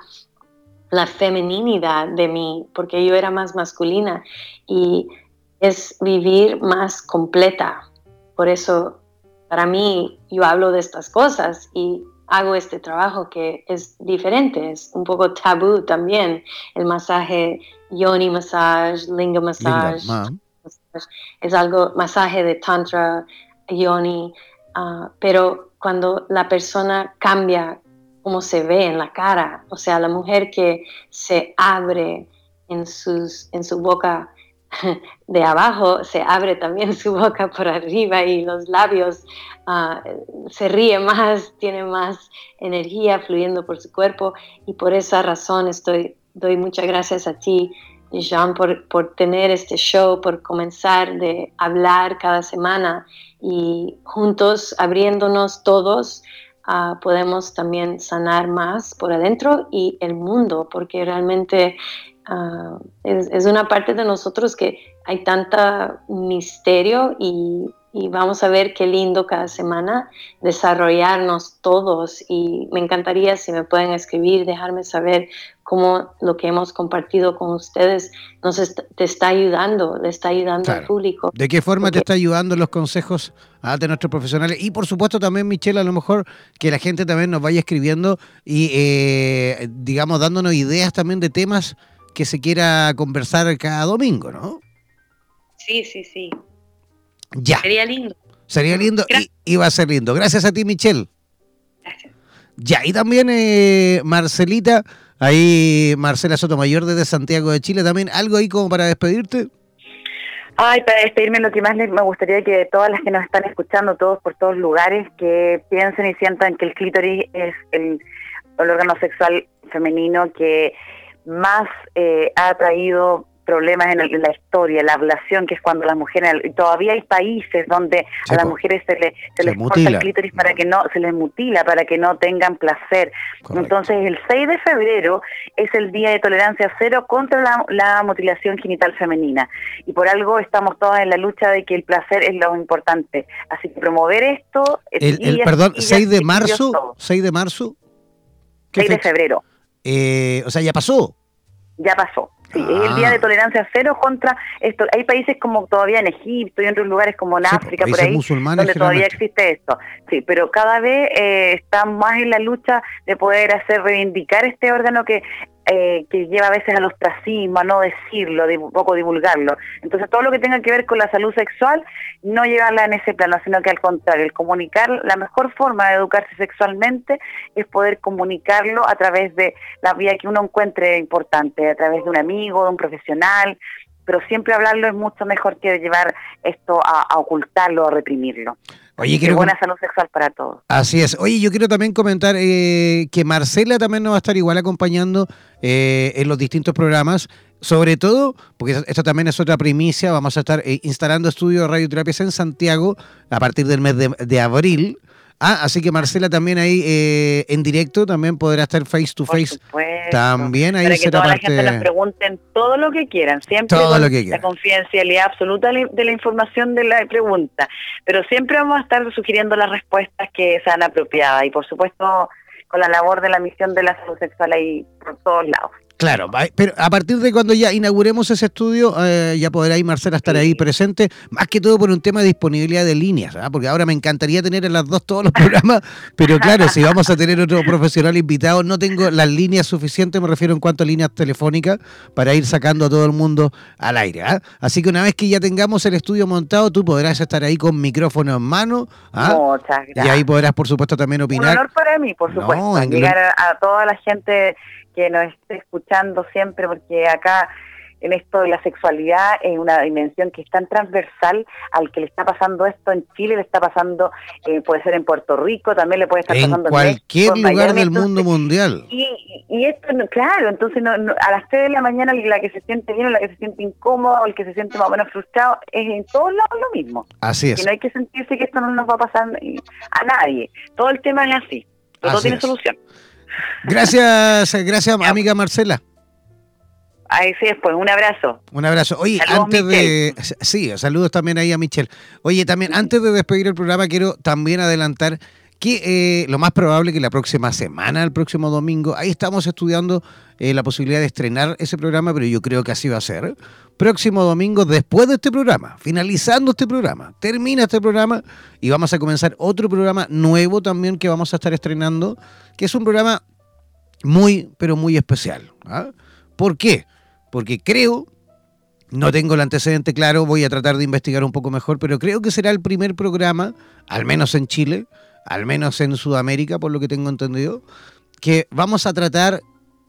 la femeninidad de mí, porque yo era más masculina y es vivir más completa. Por eso, para mí, yo hablo de estas cosas y hago este trabajo que es diferente, es un poco tabú también, el masaje yoni massage, linga massage, es algo, masaje de tantra, yoni, ah, pero cuando la persona cambia cómo se ve en la cara, o sea, la mujer que se abre en, sus, en su boca de abajo, se abre también su boca por arriba y los labios ah, se ríe más, tiene más energía fluyendo por su cuerpo. Y por esa razón estoy, doy muchas gracias a ti, Jean, por, por tener este show, por comenzar de hablar cada semana y juntos abriéndonos todos Ah, podemos también sanar más por adentro y el mundo, porque realmente ah, es, una parte de nosotros que hay tanta misterio y, y vamos a ver qué lindo cada semana desarrollarnos todos y me encantaría si me pueden escribir, dejarme saber cómo lo que hemos compartido con ustedes nos te está ayudando, le está ayudando al público. ¿De qué forma te está ayudando los consejos ah, de nuestros profesionales? Y por supuesto también, Michelle, a lo mejor que la gente también nos vaya escribiendo y, eh, digamos, dándonos ideas también de temas que se quiera conversar cada domingo, ¿no? Sí, sí, sí. Ya. Sería lindo. Sería lindo y, va a ser lindo. Gracias a ti, Michelle. Gracias. Ya, y también eh, Marcelita, ahí Marcela Sotomayor desde Santiago de Chile, también algo ahí como para despedirte. Ay, para despedirme lo que más me gustaría que todas las que nos están escuchando, todos por todos lugares, que piensen y sientan que el clítoris es el, órgano sexual femenino que más eh, ha traído problemas en, la historia, la ablación, que es cuando las mujeres, todavía hay países donde a las mujeres se, le, se, les corta el clítoris para que no, se les mutila, para que no tengan placer. Entonces el 6 de febrero es el día de tolerancia cero contra la, mutilación genital femenina. Y por algo estamos todas en la lucha de que el placer es lo importante. Así que promover esto... El, perdón, 6 de marzo, 6 de marzo. 6 de febrero. Eh, o sea, ya pasó. Ya pasó. Sí, es el día de ah. tolerancia cero contra esto. Hay países como todavía en Egipto y en otros lugares como en África, por ahí, donde todavía existe esto. Sí, pero cada vez eh, están más en la lucha de poder hacer reivindicar este órgano que eh, que lleva a veces al ostracismo, a no decirlo, de, poco divulgarlo. Entonces todo lo que tenga que ver con la salud sexual, no llevarla en ese plano, sino que al contrario, el comunicar, la mejor forma de educarse sexualmente es poder comunicarlo a través de la vía que uno encuentre importante, a través de un amigo, de un profesional, pero siempre hablarlo es mucho mejor que llevar esto a, ocultarlo, a reprimirlo. Oye, quiero... buena salud sexual para todos. Así es. Oye, yo quiero también comentar eh, que Marcela también nos va a estar igual acompañando eh, en los distintos programas. Sobre todo, porque esto también es otra primicia, vamos a estar eh, instalando estudios de radioterapias en Santiago a partir del mes de abril. Ah, así que Marcela también ahí eh, en directo también podrá estar face to face. También ahí Para que toda la gente nos pregunten todo lo que quieran, siempre todo con lo que la confidencialidad absoluta de la información de la pregunta. Pero siempre vamos a estar sugiriendo las respuestas que sean apropiadas y por supuesto con la labor de la misión de la salud sexual ahí por todos lados. Claro, pero a partir de cuando ya inauguremos ese estudio, eh, ya podrá ahí Marcela estar ahí presente, más que todo por un tema de disponibilidad de líneas, ¿ah? porque ahora me encantaría tener en las dos todos los programas, pero claro, si vamos a tener otro profesional invitado, no tengo las líneas suficientes, me refiero en cuanto a líneas telefónicas, para ir sacando a todo el mundo al aire. ¿ah? Así que una vez que ya tengamos el estudio montado, tú podrás estar ahí con micrófono en mano. ¿ah? Muchas gracias. Y ahí podrás, por supuesto, también opinar. Un honor para mí, por supuesto, llegar a toda la gente que nos esté escuchando siempre, porque acá en esto de la sexualidad es una dimensión que es tan transversal al que le está pasando esto en Chile, le está pasando, eh, puede ser en Puerto Rico, también le puede estar pasando en cualquier lugar del mundo mundial. Y, y esto, claro, entonces no, a las 3 de la mañana la que se siente bien o la que se siente incómoda o el que se siente más o menos frustrado, es en todos lados lo mismo. Así es. Y no hay que sentirse que esto no nos va a pasar a nadie. Todo el tema es así, todo tiene solución. Gracias, gracias amiga Marcela. Ahí sí, pues un abrazo. Un abrazo. Oye, antes de. Sí, saludos también ahí a Michelle. Oye, también antes de despedir el programa, quiero también adelantar que eh, lo más probable que la próxima semana, el próximo domingo, ahí estamos estudiando eh, la posibilidad de estrenar ese programa, pero yo creo que así va a ser. Próximo domingo, después de este programa, finalizando este programa, termina este programa y vamos a comenzar otro programa nuevo también que vamos a estar estrenando, que es un programa muy, pero muy especial. ¿ah? ¿Por qué? Porque creo, no tengo el antecedente claro, voy a tratar de investigar un poco mejor, pero creo que será el primer programa, al menos en Chile, al menos en Sudamérica, por lo que tengo entendido, que vamos a tratar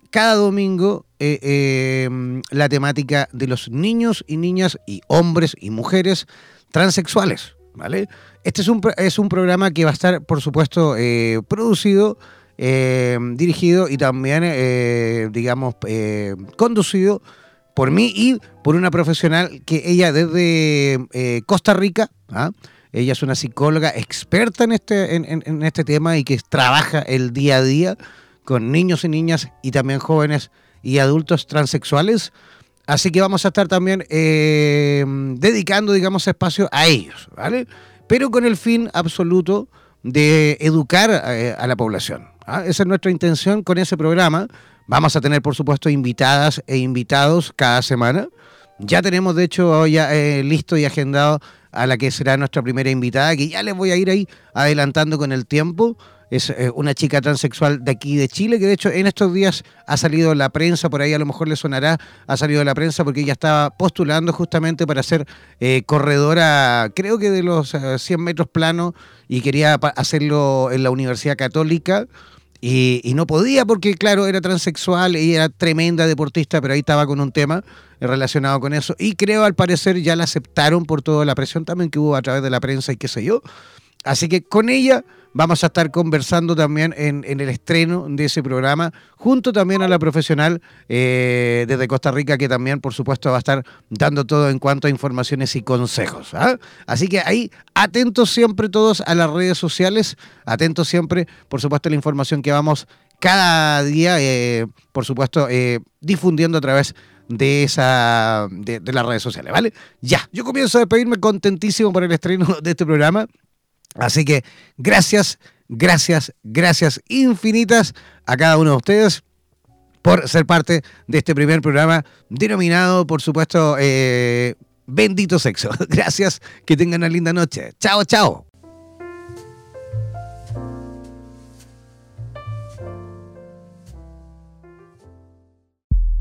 cada domingo eh, eh, la temática de los niños y niñas y hombres y mujeres transexuales. ¿vale? Este es un, es un programa que va a estar, por supuesto, eh, producido eh, dirigido y también, eh, digamos, conducido por mí y por una profesional que ella desde Costa Rica, ¿ah? Ella es una psicóloga experta en este, en, este tema y que trabaja el día a día con niños y niñas y también jóvenes y adultos transexuales. Así que vamos a estar también eh, dedicando, digamos, espacio a ellos, ¿vale? Pero con el fin absoluto de educar eh, a la población. ¿ah? Esa es nuestra intención con ese programa. Vamos a tener, por supuesto, invitadas e invitados cada semana. Ya tenemos, de hecho, ya eh, listo y agendado a la que será nuestra primera invitada, que ya les voy a ir ahí adelantando con el tiempo es eh, una chica transexual de aquí de Chile, que de hecho en estos días ha salido la prensa, por ahí a lo mejor le sonará, ha salido la prensa porque ella estaba postulando justamente para ser eh, corredora, creo que de los 100 eh, metros plano, y quería hacerlo en la Universidad Católica. Y, no podía porque, claro, era transexual y era tremenda deportista, pero ahí estaba con un tema relacionado con eso. Y creo, al parecer, ya la aceptaron por toda la presión también que hubo a través de la prensa y qué sé yo. Así que con ella vamos a estar conversando también en, el estreno de ese programa, junto también a la profesional eh, desde Costa Rica, que también, por supuesto, va a estar dando todo en cuanto a informaciones y consejos. ¿ah? Así que ahí, atentos siempre todos a las redes sociales, atentos siempre, por supuesto, a la información que vamos cada día, eh, por supuesto, eh, difundiendo a través de esa de, de, las redes sociales, ¿vale? Ya, yo comienzo a despedirme contentísimo por el estreno de este programa. Así que gracias, gracias, gracias infinitas a cada uno de ustedes por ser parte de este primer programa denominado, por supuesto, eh, Bendito Sexo. Gracias, que tengan una linda noche. Chao, chao.